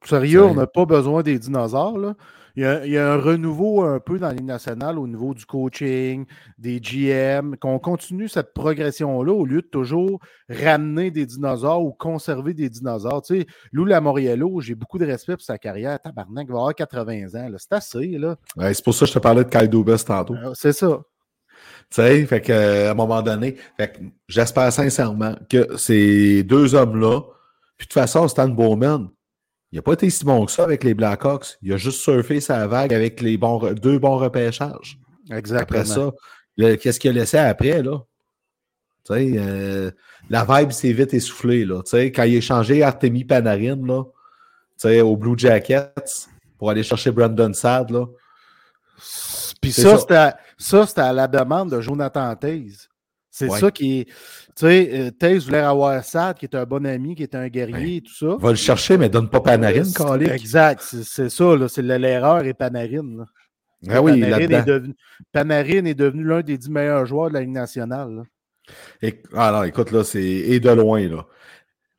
Sérieux, on n'a pas besoin des dinosaures. là. Il, y a, il y a un renouveau un peu dans la Ligue nationale au niveau du coaching, des GM, qu'on continue cette progression-là au lieu de toujours ramener des dinosaures ou conserver des dinosaures. Tu sais, Lou Lamoriello, j'ai beaucoup de respect pour sa carrière. Tabarnak, il va avoir 80 ans. C'est assez, là. Ouais, c'est pour ça que je te parlais de Kyle Dubas tantôt. Euh, C'est ça. Tu sais, fait que, euh, à un moment donné, j'espère sincèrement que ces deux hommes-là, puis de toute façon, Stan Bowman, il n'a pas été si bon que ça avec les Blackhawks. Il a juste surfé sa vague avec les bons, deux bons repêchages. Exactement. Après ça, qu'est-ce qu'il a laissé après, là? Tu sais, euh, la vibe s'est vite essoufflée, là. Tu sais, quand il a échangé Artemi Panarin, là, tu sais, aux Blue Jackets, pour aller chercher Brandon Saad, là. Puis ça, ça. c'était à, à la demande de Jonathan Taze. C'est Ouais. ça qui est. Tu sais, euh, Taze voulait avoir Sad, qui est un bon ami, qui est un guerrier et tout ça. Va le chercher, mais donne pas Panarin, C'est- Calic. Exact, c'est ça, là, c'est le- l'erreur et Panarin. là. Ah oui, Panarin, est devenu, Panarin est devenu l'un des dix meilleurs joueurs de la Ligue nationale. là. Et- non, écoute, là, c'est et de loin, là.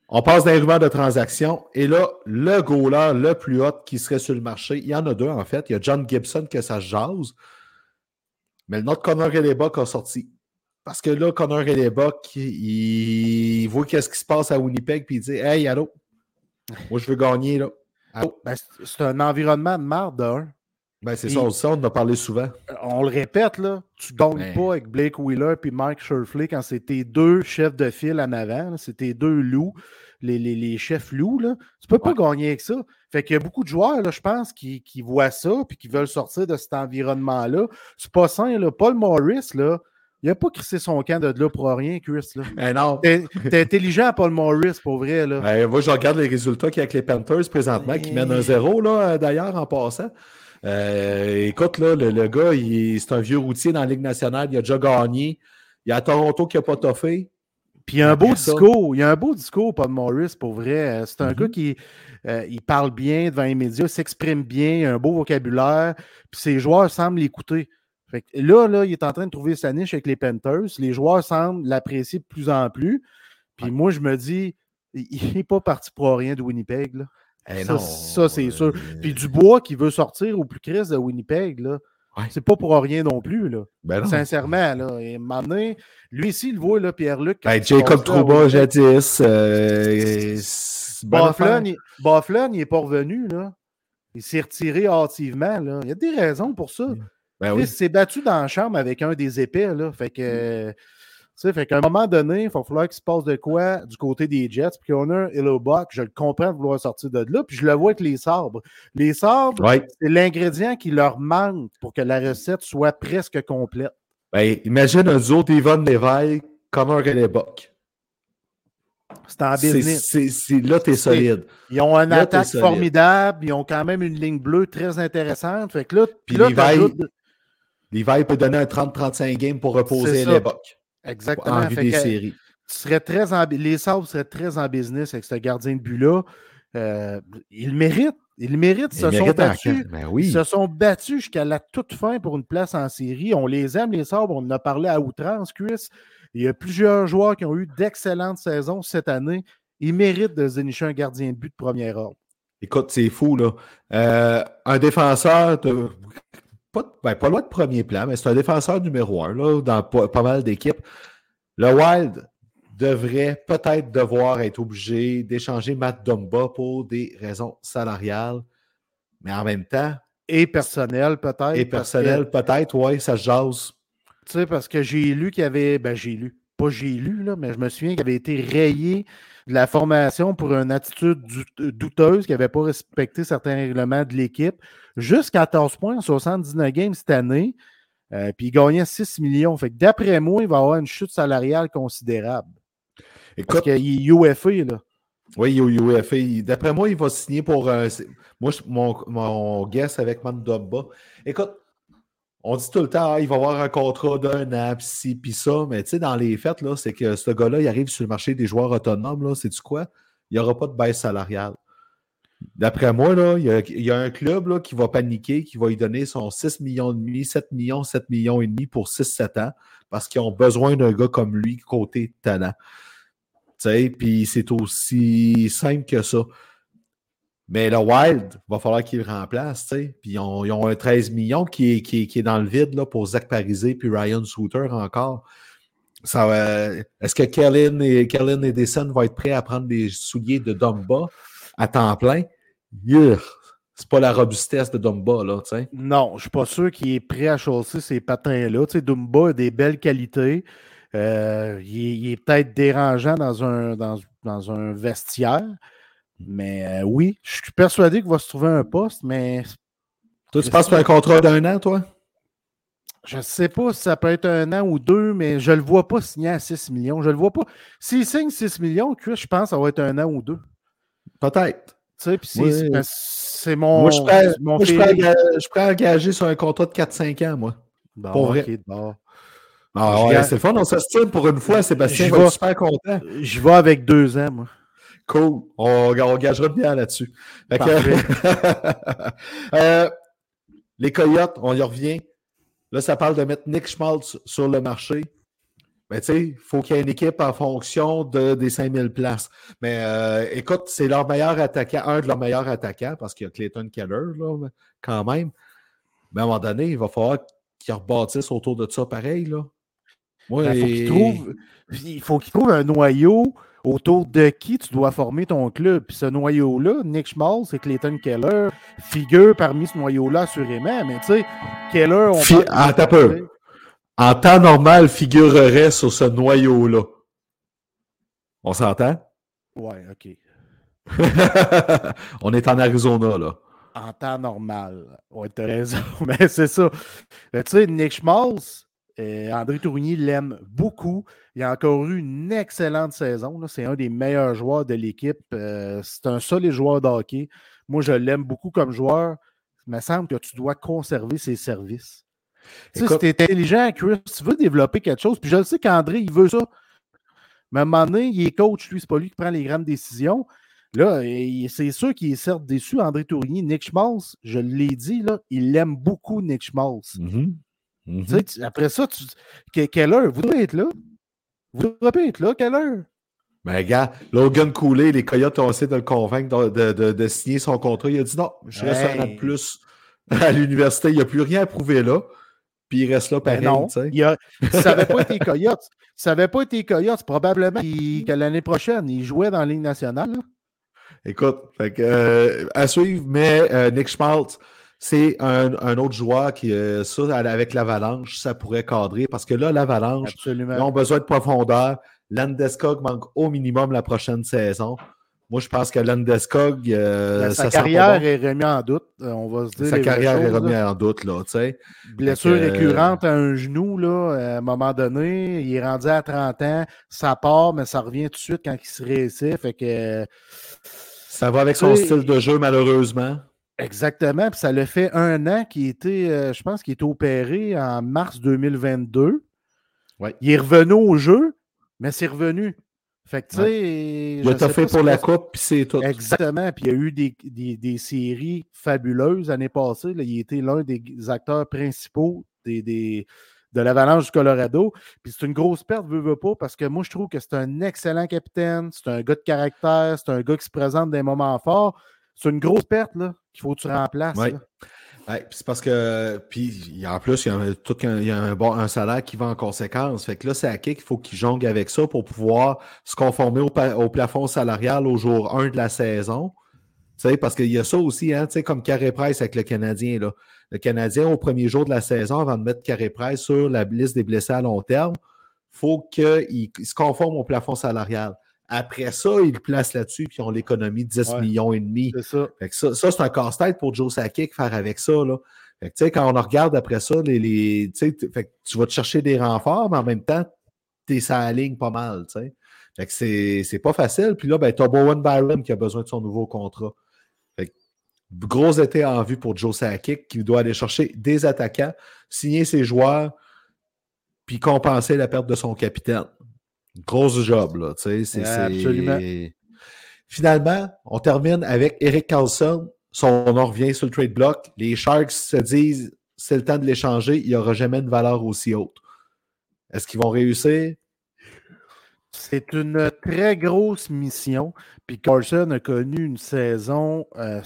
On passe d'un rumeur de transaction, et là, le goaler le plus hot qui serait sur le marché, il y en a deux, en fait. Il y a John Gibson que ça se jase, mais le notre Connor Hellebuck a sorti. Parce que là, Connor Hellebuck, il, il voit qu'est-ce qui se passe à Winnipeg, puis il dit « Hey, allô, moi, je veux gagner, là. Allô? Ben, c'est- un environnement de marde, d'un. Ben, c'est Et- ça, on, ça, on en a parlé souvent. On le répète, là, tu gagnes Ben. pas avec Blake Wheeler et Mike Shirley quand c'est tes deux chefs de file en avant, c'est tes deux loups, les, les- les chefs loups. Là. Tu peux pas gagner avec ça. Fait qu'il y a beaucoup de joueurs, là, je pense, qui, qui voient ça et qui veulent sortir de cet environnement-là. C'est pas sain, là. Paul Morris, là, Il n'a pas crissé son camp de là pour rien, Chris. Là. Ben non. T'es, t'es intelligent, Paul Morris, pour vrai. Là. Ben, moi, je regarde les résultats qu'il y a avec les Panthers présentement, qui mènent un zéro, là, d'ailleurs, en passant. Euh, écoute, là, le, le gars, il- c'est un vieux routier dans la Ligue nationale. Il a déjà gagné. Il y a Toronto qui n'a pas toffé. Puis il y a un beau discours. Il y a un beau discours, Paul Morris, pour vrai. Euh, C'est un Mhm. gars qui euh, il parle bien devant les médias, s'exprime bien, il a un beau vocabulaire. Puis ses joueurs semblent l'écouter. Fait que là, là, il est en train de trouver sa niche avec les Panthers. Les joueurs semblent l'apprécier de plus en plus. Puis Ouais. moi, je me dis, il n'est pas parti pour rien de Winnipeg. Là. Eh Ça, c'est sûr. euh, Puis Dubois qui veut sortir au plus crise de Winnipeg, là. Ouais. C'est pas pour rien non plus, là. ben non. Sincèrement, là. Et lui ici, il le voit, là, Pierre-Luc. Ben, Jacob Trouba, jadis. Euh. Bufflin, il- Bufflin, il n'est pas revenu, là. Il s'est retiré hâtivement, là. Il y a des raisons pour ça. Ben oui. s'est battu dans la chambre avec un des épais, là. Fait que... fait qu'à un moment donné, il va falloir qu'il se passe de quoi du côté des Jets. Puis qu'on a un Hello Buck, je le comprends de vouloir sortir de là. Puis je le vois avec les sabres. Les sabres, Ouais. c'est l'ingrédient qui leur manque pour que la recette soit presque complète. Ben, imagine un duo d'Yvonne Lévesque, Connor Hellebuck. C'est en C'est- business. Là, t'es solide. Ils ont une Là, attaque formidable. Ils ont quand même une ligne bleue très intéressante. Fait que là, puis là, Levi peut donner un 30-35 games pour reposer ça. Hellebuck Exactement. en vue Fait des que, séries. tu serais très en- les Sabres seraient très en business avec ce gardien de but-là. Euh, ils le méritent. Ils méritent. Ils se Il sont mérite battus. camp. Ben oui. se sont battus jusqu'à la toute fin pour une place en série. On les aime, les Sabres. On en a parlé à outrance, Chris. Il y a plusieurs joueurs qui ont eu d'excellentes saisons cette année. Ils méritent de dénicher un gardien de but de première ordre. Écoute, c'est fou, là. Euh, un défenseur. Pas, de- ben, pas loin de premier plan, mais c'est un défenseur numéro un, là, dans pas, pas mal d'équipes. Le Wild devrait peut-être devoir être obligé d'échanger Matt Dumba pour des raisons salariales. Mais en même temps, Et personnel, peut-être. et que- personnel, peut-être, oui, ça se jase. Tu sais, parce que j'ai lu qu'il y avait. Ben, j'ai lu. Pas j'ai lu, là, mais je me souviens qu'il avait été rayé de la formation pour une attitude dout- douteuse, qu'il n'avait pas respecté certains règlements de l'équipe. Juste 14 points en 79 games cette année. euh, puis il gagnait 6 millions. Fait que d'après moi, il va avoir une chute salariale considérable. Parce Écoute, qu'il est UFA, là. Oui, UFA. D'après moi, il va signer pour. euh, c'est- moi, mon, mon guess avec Mandumba. Écoute, on dit tout le temps, ah, il va avoir un contrat d'un an, puis ci, puis ça. Mais tu sais, dans les faits, là, c'est que ce gars-là, il arrive sur le marché des joueurs autonomes. Là, sais-tu quoi? Il n'y aura pas de baisse salariale. D'après moi, il, y a, il un club qui va paniquer, qui va lui donner son 6 millions et demi, 7 millions, 7 millions et demi pour 6-7 ans, parce qu'ils ont besoin d'un gars comme lui côté talent. Puis c'est aussi simple que ça. Mais le Wild, va falloir qu'il le remplace. Puis ils ont, un 13 millions qui est, dans le vide pour Zach Parisé puis Ryan Souter encore. Va- Est-ce que Kellen et, Kellen Edison vont être prêts à prendre des souliers de Dumba? À temps plein? Yeah. C'est pas la robustesse de Dumba, là, tu sais. Non, je ne suis pas sûr qu'il est prêt à chausser ces patins-là. Tu sais, Dumba a des belles qualités. Euh, il est, il est peut-être dérangeant dans un, dans, dans un vestiaire. Mais euh, oui, je suis persuadé qu'il va se trouver un poste, mais Toi, tu passes pour un contrat d'un an, toi? je ne sais pas si ça peut être un an ou deux, mais je ne le vois pas signer à 6 millions. Je le vois pas. S'il signe 6 millions, je pense que ça va être un an ou deux. Peut-être. Tu sais, Oui. c'est mon, Moi, je c'est mon Moi, je à engager sur un contrat de 4-5 ans, moi. Bon, pour vrai. ok, bon. Ah ouais, c'est fun, on s'estime pour une fois, Sébastien Je va vais- super content. Je vais avec deux ans, moi. Cool, on, on gagera bien là-dessus. Euh, les Coyotes, on y revient. Là, ça parle de mettre Nick Schmaltz sur le marché. Mais tu sais, il faut qu'il y ait une équipe en fonction de, des 5000 places. Mais euh, écoute, c'est leur meilleur attaquant, un de leurs meilleurs attaquants, parce qu'il y a Clayton Keller, là, quand même. Mais à un moment donné, il va falloir qu'ils rebâtissent autour de ça pareil. Là. Moi, Ben, faut trouve, il faut qu'il trouve un noyau autour de qui tu dois former ton club. Puis ce noyau-là, Nick Schmaltz et Clayton Keller figurent parmi ce noyau-là assurément. Mais tu sais, Keller, on Fi- parle- Attends un peu. En temps normal, figurerait sur ce noyau-là. On s'entend? Ouais, OK. On est en Arizona, là. En temps normal. Ouais, t'as raison. Mais c'est ça. Mais tu sais, Nick Schmaltz, Euh, André Tourigny l'aime beaucoup. Il a encore eu une excellente saison. C'est un des meilleurs joueurs de l'équipe. Euh, c'est un solide joueur de hockey. Moi, je l'aime beaucoup comme joueur. Il me semble que tu dois conserver ses services. Tu sais, si tu es intelligent, Chris, tu veux développer quelque chose, puis je le sais qu'André, il veut ça. Mais à un moment donné, il est coach, lui, c'est pas lui qui prend les grandes décisions. Là, c'est sûr qu'il est certes déçu, André Tourigny. Nick Schmaltz, je l'ai dit, là, il aime beaucoup Nick Schmaltz. Mm-hmm. Mm-hmm. après ça, quelle heure? Vous devez être là. Vous devez être là, quelle heure? Ben, gars, Logan Cooley, les Coyotes ont essayé de le convaincre de, signer son contrat. Il a dit non, je reste un an de plus à l'université. Il n'y a plus rien à prouver là. Puis il reste là ben pareil. non, il a, ça n'avait pas été Coyotes. Ça n'avait pas été Coyotes, probablement que l'année prochaine, il jouait dans la Ligue nationale. Écoute, euh, à suivre, mais euh, Nick Schmaltz, c'est un, autre joueur qui, euh, ça, avec l'Avalanche, ça pourrait cadrer parce que là, l'Avalanche, ils ont besoin de profondeur. Landeskog manque au minimum la prochaine saison. Moi, je pense que Landeskog. Euh, sa carrière est remise en doute, euh, on va se dire. Sa carrière est remise en doute, là, tu sais. Blessure récurrente à un genou, là, à un moment donné. Il est rendu à 30 ans, ça part, mais ça revient tout de suite quand il se réussit. Fait que. Ça va avec son style de jeu, malheureusement. Exactement. Puis ça le fait un an qu'il était, euh, je pense qu'il était opéré en mars 2022. Ouais. Il est revenu au jeu, mais c'est revenu. Fait que, tu sais. Fait pour la Coupe, puis c'est tout. Exactement. Puis il y a eu des, séries fabuleuses l'année passée. il était l'un des acteurs principaux des, de l'Avalanche du Colorado. Puis c'est une grosse perte, veux, veux pas, parce que moi, je trouve que c'est un excellent capitaine, c'est un gars de caractère, c'est un gars qui se présente des moments forts. C'est une grosse perte, là, qu'il faut que tu remplaces. Oui. c'est parce que, puis en plus, il y a, un, bon, un salaire qui va en conséquence. Fait que là, c'est à qui qu'il faut qu'il jongle avec ça pour pouvoir se conformer au, plafond salarial au jour 1 de la saison. sais, parce qu'il y a ça aussi, hein, comme Carré Price avec le Canadien. Là. Le Canadien, au premier jour de la saison, avant de mettre Carré Price sur la liste des blessés à long terme, il faut qu'il se conforme au plafond salarial. Après ça, ils le placent là-dessus, puis on l'économie de 10 millions et demi. C'est ça. ça, c'est un casse-tête pour Joe Sakic faire avec ça. Là. quand on regarde après ça, les, les tu vas te chercher des renforts, mais en même temps, tu es sa ligne pas mal. Fait que c'est pas facile. Puis là, ben, tu as Bowen Byron qui a besoin de son nouveau contrat. gros été en vue pour Joe Sakic qui doit aller chercher des attaquants, signer ses joueurs, puis compenser la perte de son capitaine. Grosse job, là. Tu sais, Absolument. Finalement, on termine avec Eric Carlson. Son nom revient sur le trade block. Les Sharks se disent c'est le temps de l'échanger, il n'y aura jamais une valeur aussi haute. Est-ce qu'ils vont réussir? C'est une très grosse mission. Puis Carlson a connu une saison euh,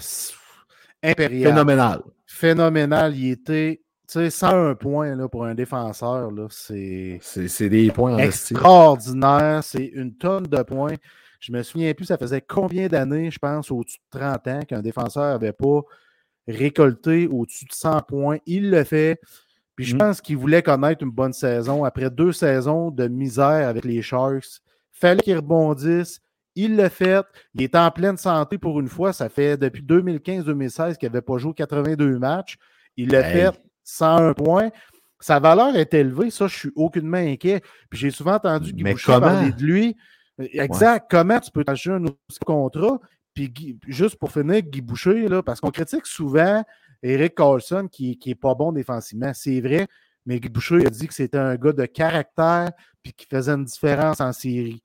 impériale. Phénoménale. Phénoménale. Il était tu sais, 101 points là, pour un défenseur, c'est. Des points extraordinaires. C'est une tonne de points. Je me souviens plus, ça faisait combien d'années, je pense, au-dessus de 30 ans, qu'un défenseur n'avait pas récolté au-dessus de 100 points. Il le fait. Puis je mm. pense qu'il voulait connaître une bonne saison. Après deux saisons de misère avec les Sharks, fallait qu'il rebondisse. Il l'a fait. Il est en pleine santé pour une fois. Ça fait depuis 2015-2016 qu'il n'avait pas joué 82 matchs. Il l'a fait 101 points. Sa valeur est élevée, ça, je suis aucunement inquiet. Puis j'ai souvent entendu Guy Boucher parler de lui. Exact. Comment tu peux t'acheter un autre contrat? Puis juste pour finir, Guy Boucher, là, parce qu'on critique souvent Eric Carlson qui n'est pas bon défensivement. C'est vrai, mais Guy Boucher a dit que c'était un gars de caractère puis qui faisait une différence en série.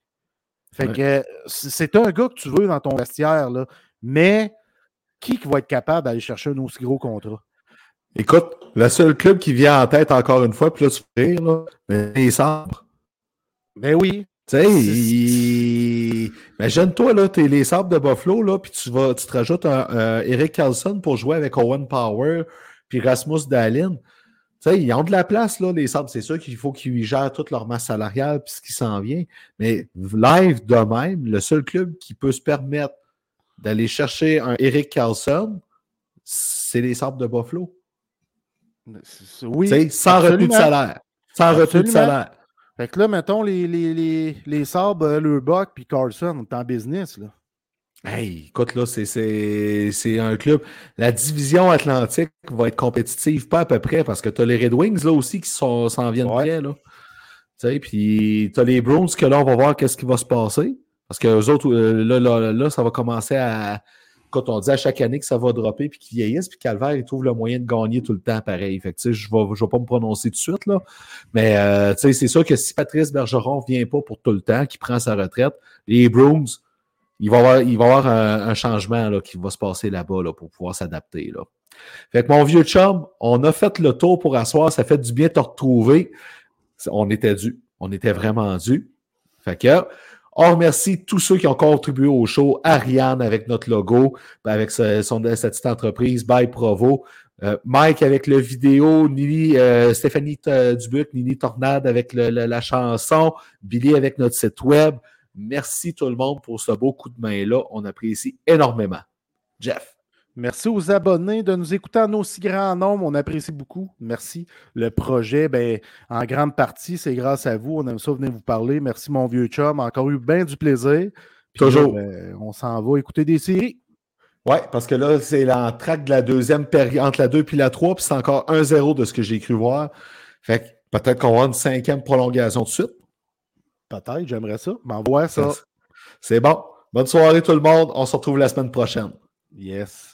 Fait que c'est un gars que tu veux dans ton vestiaire, là. Mais qui va être capable d'aller chercher un aussi gros contrat? Écoute, le seul club qui vient en tête encore une fois, puis là, tu rire, mais les sabres. Ben oui. Tu sais, imagine-toi, là, t'es les sabres de Buffalo, là, puis tu vas, tu te rajoutes un, Eric Carlson pour jouer avec Owen Power, puis Rasmus Dahlin. Tu sais, ils ont de la place, là, les sabres. C'est sûr qu'il faut qu'ils gèrent toute leur masse salariale, puis ce qui s'en vient. Mais live de même, le seul club qui peut se permettre d'aller chercher un Eric Carlson, c'est les sabres de Buffalo. Oui. sans retenue de salaire. Sans retenue de salaire. Fait que là, mettons, les, les, les, les sabres, euh, le Buck puis Carlson, on est en business. Là. Hey, écoute, là, c'est un club. La division Atlantique va être compétitive, pas à peu près, parce que tu as les Red Wings là aussi qui s'en viennent près. Là. Puis tu as les Browns que là, on va voir qu'est-ce qui va se passer. Parce que eux autres, euh, là, là, là, ça va commencer à. Quand on dit à chaque année que ça va dropper puis qu'ils vieillissent, puis Calvaire, il trouve le moyen de gagner tout le temps pareil. Fait je ne vais, pas me prononcer tout de suite, là. Mais euh, c'est sûr que si Patrice Bergeron ne vient pas pour tout le temps, qu'il prend sa retraite, les Browns, il va y avoir, un, changement là, qui va se passer là-bas là, pour pouvoir s'adapter. Fait que mon vieux chum, on a fait le tour pour asseoir. Ça fait du bien de te retrouver. On était dû. On était vraiment dû. Fait que on remercie tous ceux qui ont contribué au show. Ariane avec notre logo, avec son, cette petite entreprise, By Provo. Euh, Mike avec le vidéo, Nili, euh, Stéphanie euh, Dubuc, Nili Tornade avec la chanson, Billy avec notre site web. Merci tout le monde pour ce beau coup de main-là. On apprécie énormément. Jeff. Merci aux abonnés de nous écouter en aussi grand nombre. On apprécie beaucoup. Merci. Le projet, ben, en grande partie, c'est grâce à vous. On aime ça venir vous parler. Merci, mon vieux chum. Encore eu bien du plaisir. Toujours. Ben, on s'en va écouter des séries. Oui, parce que là, c'est l'entraque de la deuxième période, entre la 2 et la 3, puis c'est encore 1-0 de ce que j'ai cru voir. Fait que peut-être qu'on va une cinquième prolongation de suite. Peut-être, j'aimerais ça. M'envoie ça. C'est bon. Bonne soirée tout le monde. On se retrouve la semaine prochaine. Yes.